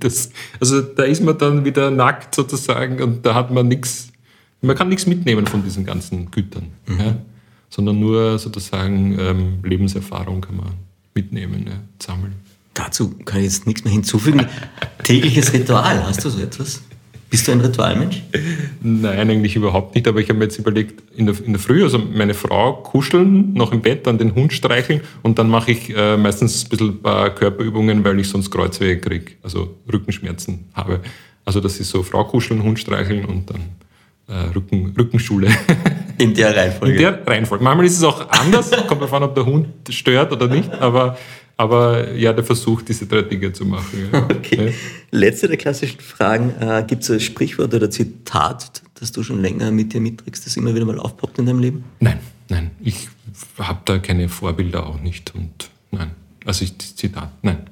Das, also da ist man dann wieder nackt sozusagen und da hat man nichts, man kann nichts mitnehmen von diesen ganzen Gütern, mhm. ja, sondern nur sozusagen ähm, Lebenserfahrung kann man mitnehmen, ja, sammeln. Dazu kann ich jetzt nichts mehr hinzufügen. Tägliches Ritual, hast du so etwas? Bist du ein Ritualmensch? Nein, eigentlich überhaupt nicht. Aber ich habe mir jetzt überlegt, in der, in der Früh, also meine Frau kuscheln, noch im Bett, dann den Hund streicheln und dann mache ich äh, meistens ein bisschen ein paar Körperübungen, weil ich sonst Kreuzwege kriege, also Rückenschmerzen habe. Also das ist so Frau kuscheln, Hund streicheln und dann äh, Rücken, Rückenschule. In der Reihenfolge? In der Reihenfolge. Manchmal ist es auch anders, kommt davon, ob der Hund stört oder nicht, aber aber ja, der Versuch, diese drei Dinge zu machen. Ja. Okay. Ja. Letzte der klassischen Fragen. Äh, Gibt es ein Sprichwort oder Zitat, das du schon länger mit dir mitträgst, das immer wieder mal aufpoppt in deinem Leben? Nein, nein. Ich habe da keine Vorbilder auch nicht. Und nein. Also ich, Zitat, nein.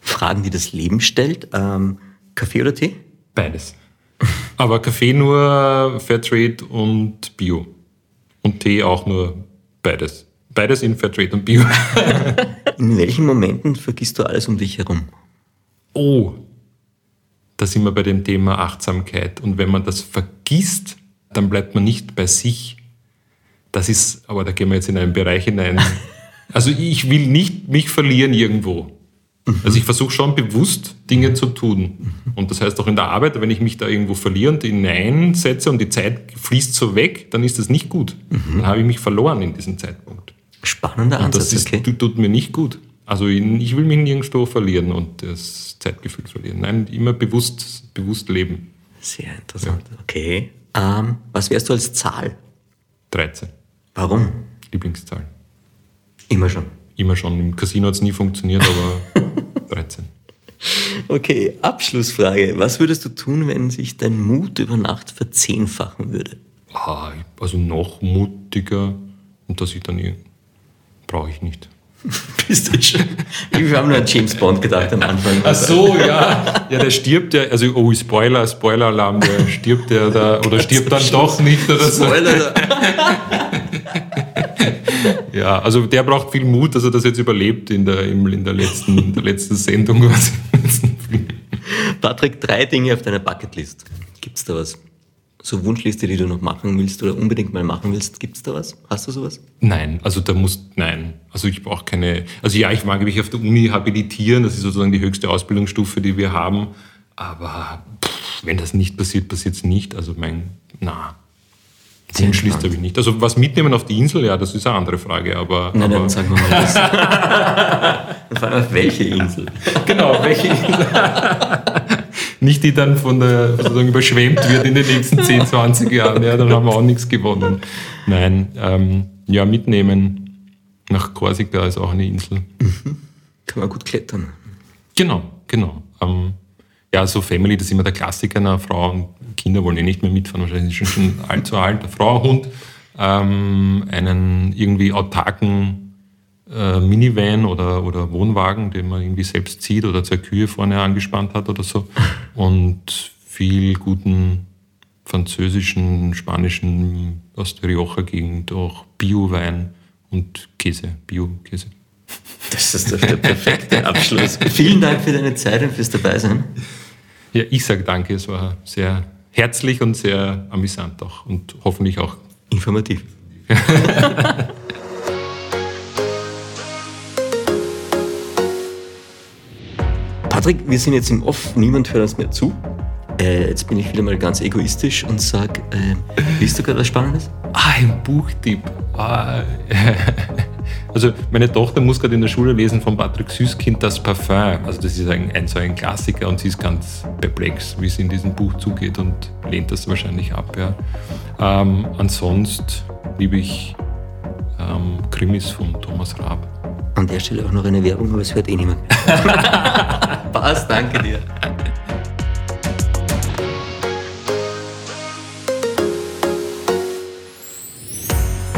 Fragen, die das Leben stellt. Ähm, Kaffee oder Tee? Beides. Aber Kaffee nur Fairtrade und Bio. Und Tee auch nur beides. Beides in Fairtrade und Bio. in welchen Momenten vergisst du alles um dich herum? Oh, da sind wir bei dem Thema Achtsamkeit. Und wenn man das vergisst, dann bleibt man nicht bei sich. Das ist, aber da gehen wir jetzt in einen Bereich hinein. Also ich will nicht mich verlieren irgendwo. Also ich versuche schon bewusst Dinge zu tun. Und das heißt auch in der Arbeit, wenn ich mich da irgendwo verliere und hineinsetze und die Zeit fließt so weg, dann ist das nicht gut. Dann habe ich mich verloren in diesem Zeitpunkt. Spannender Ansatz. das ist, okay. tut mir nicht gut. Also ich will mich nirgendwo verlieren und das Zeitgefühl verlieren. Nein, immer bewusst, bewusst leben. Sehr interessant. Ja. Okay. Ähm, was wärst du als Zahl? 13. Warum? Lieblingszahl. Immer schon. Immer schon. Im Casino hat es nie funktioniert, aber 13. Okay, Abschlussfrage. Was würdest du tun, wenn sich dein Mut über Nacht verzehnfachen würde? Ah, also noch mutiger und dass ich dann brauche ich nicht. Bist du schon? Ich habe nur an James Bond gedacht am Anfang. Ach so, ja. Ja, der stirbt ja, also oh, Spoiler, Spoiler-Alarm, der stirbt der da, oder stirbt dann doch nicht oder so. Spoiler. ja, also der braucht viel Mut, dass er das jetzt überlebt in der, in der, letzten, in der letzten Sendung. Patrick, drei Dinge auf deiner Bucketlist. Gibt's da was? So Wunschliste, die du noch machen willst oder unbedingt mal machen willst? Gibt es da was? Hast du sowas? Nein, also da muss, nein. Also ich brauche keine, also ja, ich mag mich auf der Uni habilitieren, das ist sozusagen die höchste Ausbildungsstufe, die wir haben. Aber pff, wenn das nicht passiert, passiert es nicht. Also mein, na, Wunschliste habe ich nicht. Also was mitnehmen auf die Insel, ja, das ist eine andere Frage. Aber, Nein, aber dann sagen wir mal das. dann fragen wir auf welche Insel? Genau, welche Insel? nicht die dann von der sozusagen überschwemmt wird in den nächsten 10, 20 Jahren. Ja, dann haben wir auch nichts gewonnen. Nein, ähm, ja, mitnehmen. Nach Korsika ist auch eine Insel. Mhm. Kann man gut klettern. Genau, genau. Ähm, ja, so Family, das ist immer der Klassiker. Eine Frau und Kinder wollen eh nicht mehr mitfahren, wahrscheinlich schon, schon allzu alt. Frau, Hund, ähm, einen irgendwie autarken äh, Minivan oder, oder Wohnwagen, den man irgendwie selbst zieht oder zwei Kühe vorne angespannt hat oder so. Und viel guten französischen, spanischen, aus der Rioja-Gegend, auch Bio-Wein und Käse, Bio-Käse. Das ist der, der perfekte Abschluss. Vielen Dank für deine Zeit und fürs Dabeisein. Ja, ich sage danke. Es war sehr herzlich und sehr amüsant auch und hoffentlich auch informativ. Patrick, wir sind jetzt im Off, niemand hört uns mehr zu. Äh, jetzt bin ich wieder mal ganz egoistisch und sag, äh, willst du gerade was Spannendes? Ah, ein Buchtipp. Ah, also meine Tochter muss gerade in der Schule lesen von Patrick Süßkind das Parfum. Also das ist ein, ein, so ein Klassiker und sie ist ganz perplex, wie es in diesem Buch zugeht und lehnt das wahrscheinlich ab. Ja. Ähm, ansonsten liebe ich ähm, Krimis von Thomas Raab. An der Stelle auch noch eine Werbung, aber es hört eh niemand. Passt, danke dir.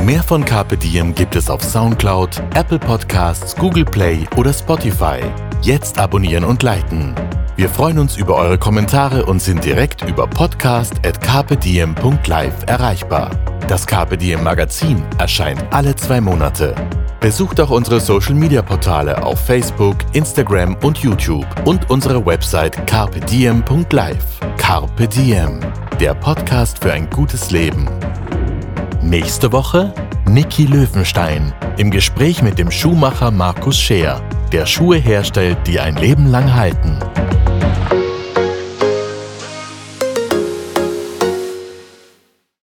Mehr von Carpe Diem gibt es auf Soundcloud, Apple Podcasts, Google Play oder Spotify. Jetzt abonnieren und liken. Wir freuen uns über eure Kommentare und sind direkt über podcast.carpediem.live erreichbar. Das Diem Magazin erscheint alle zwei Monate. Besucht auch unsere Social Media Portale auf Facebook, Instagram und YouTube und unsere Website carpediem.live. Carpe Diem, der Podcast für ein gutes Leben. Nächste Woche Niki Löwenstein im Gespräch mit dem Schuhmacher Markus Scheer, der Schuhe herstellt, die ein Leben lang halten.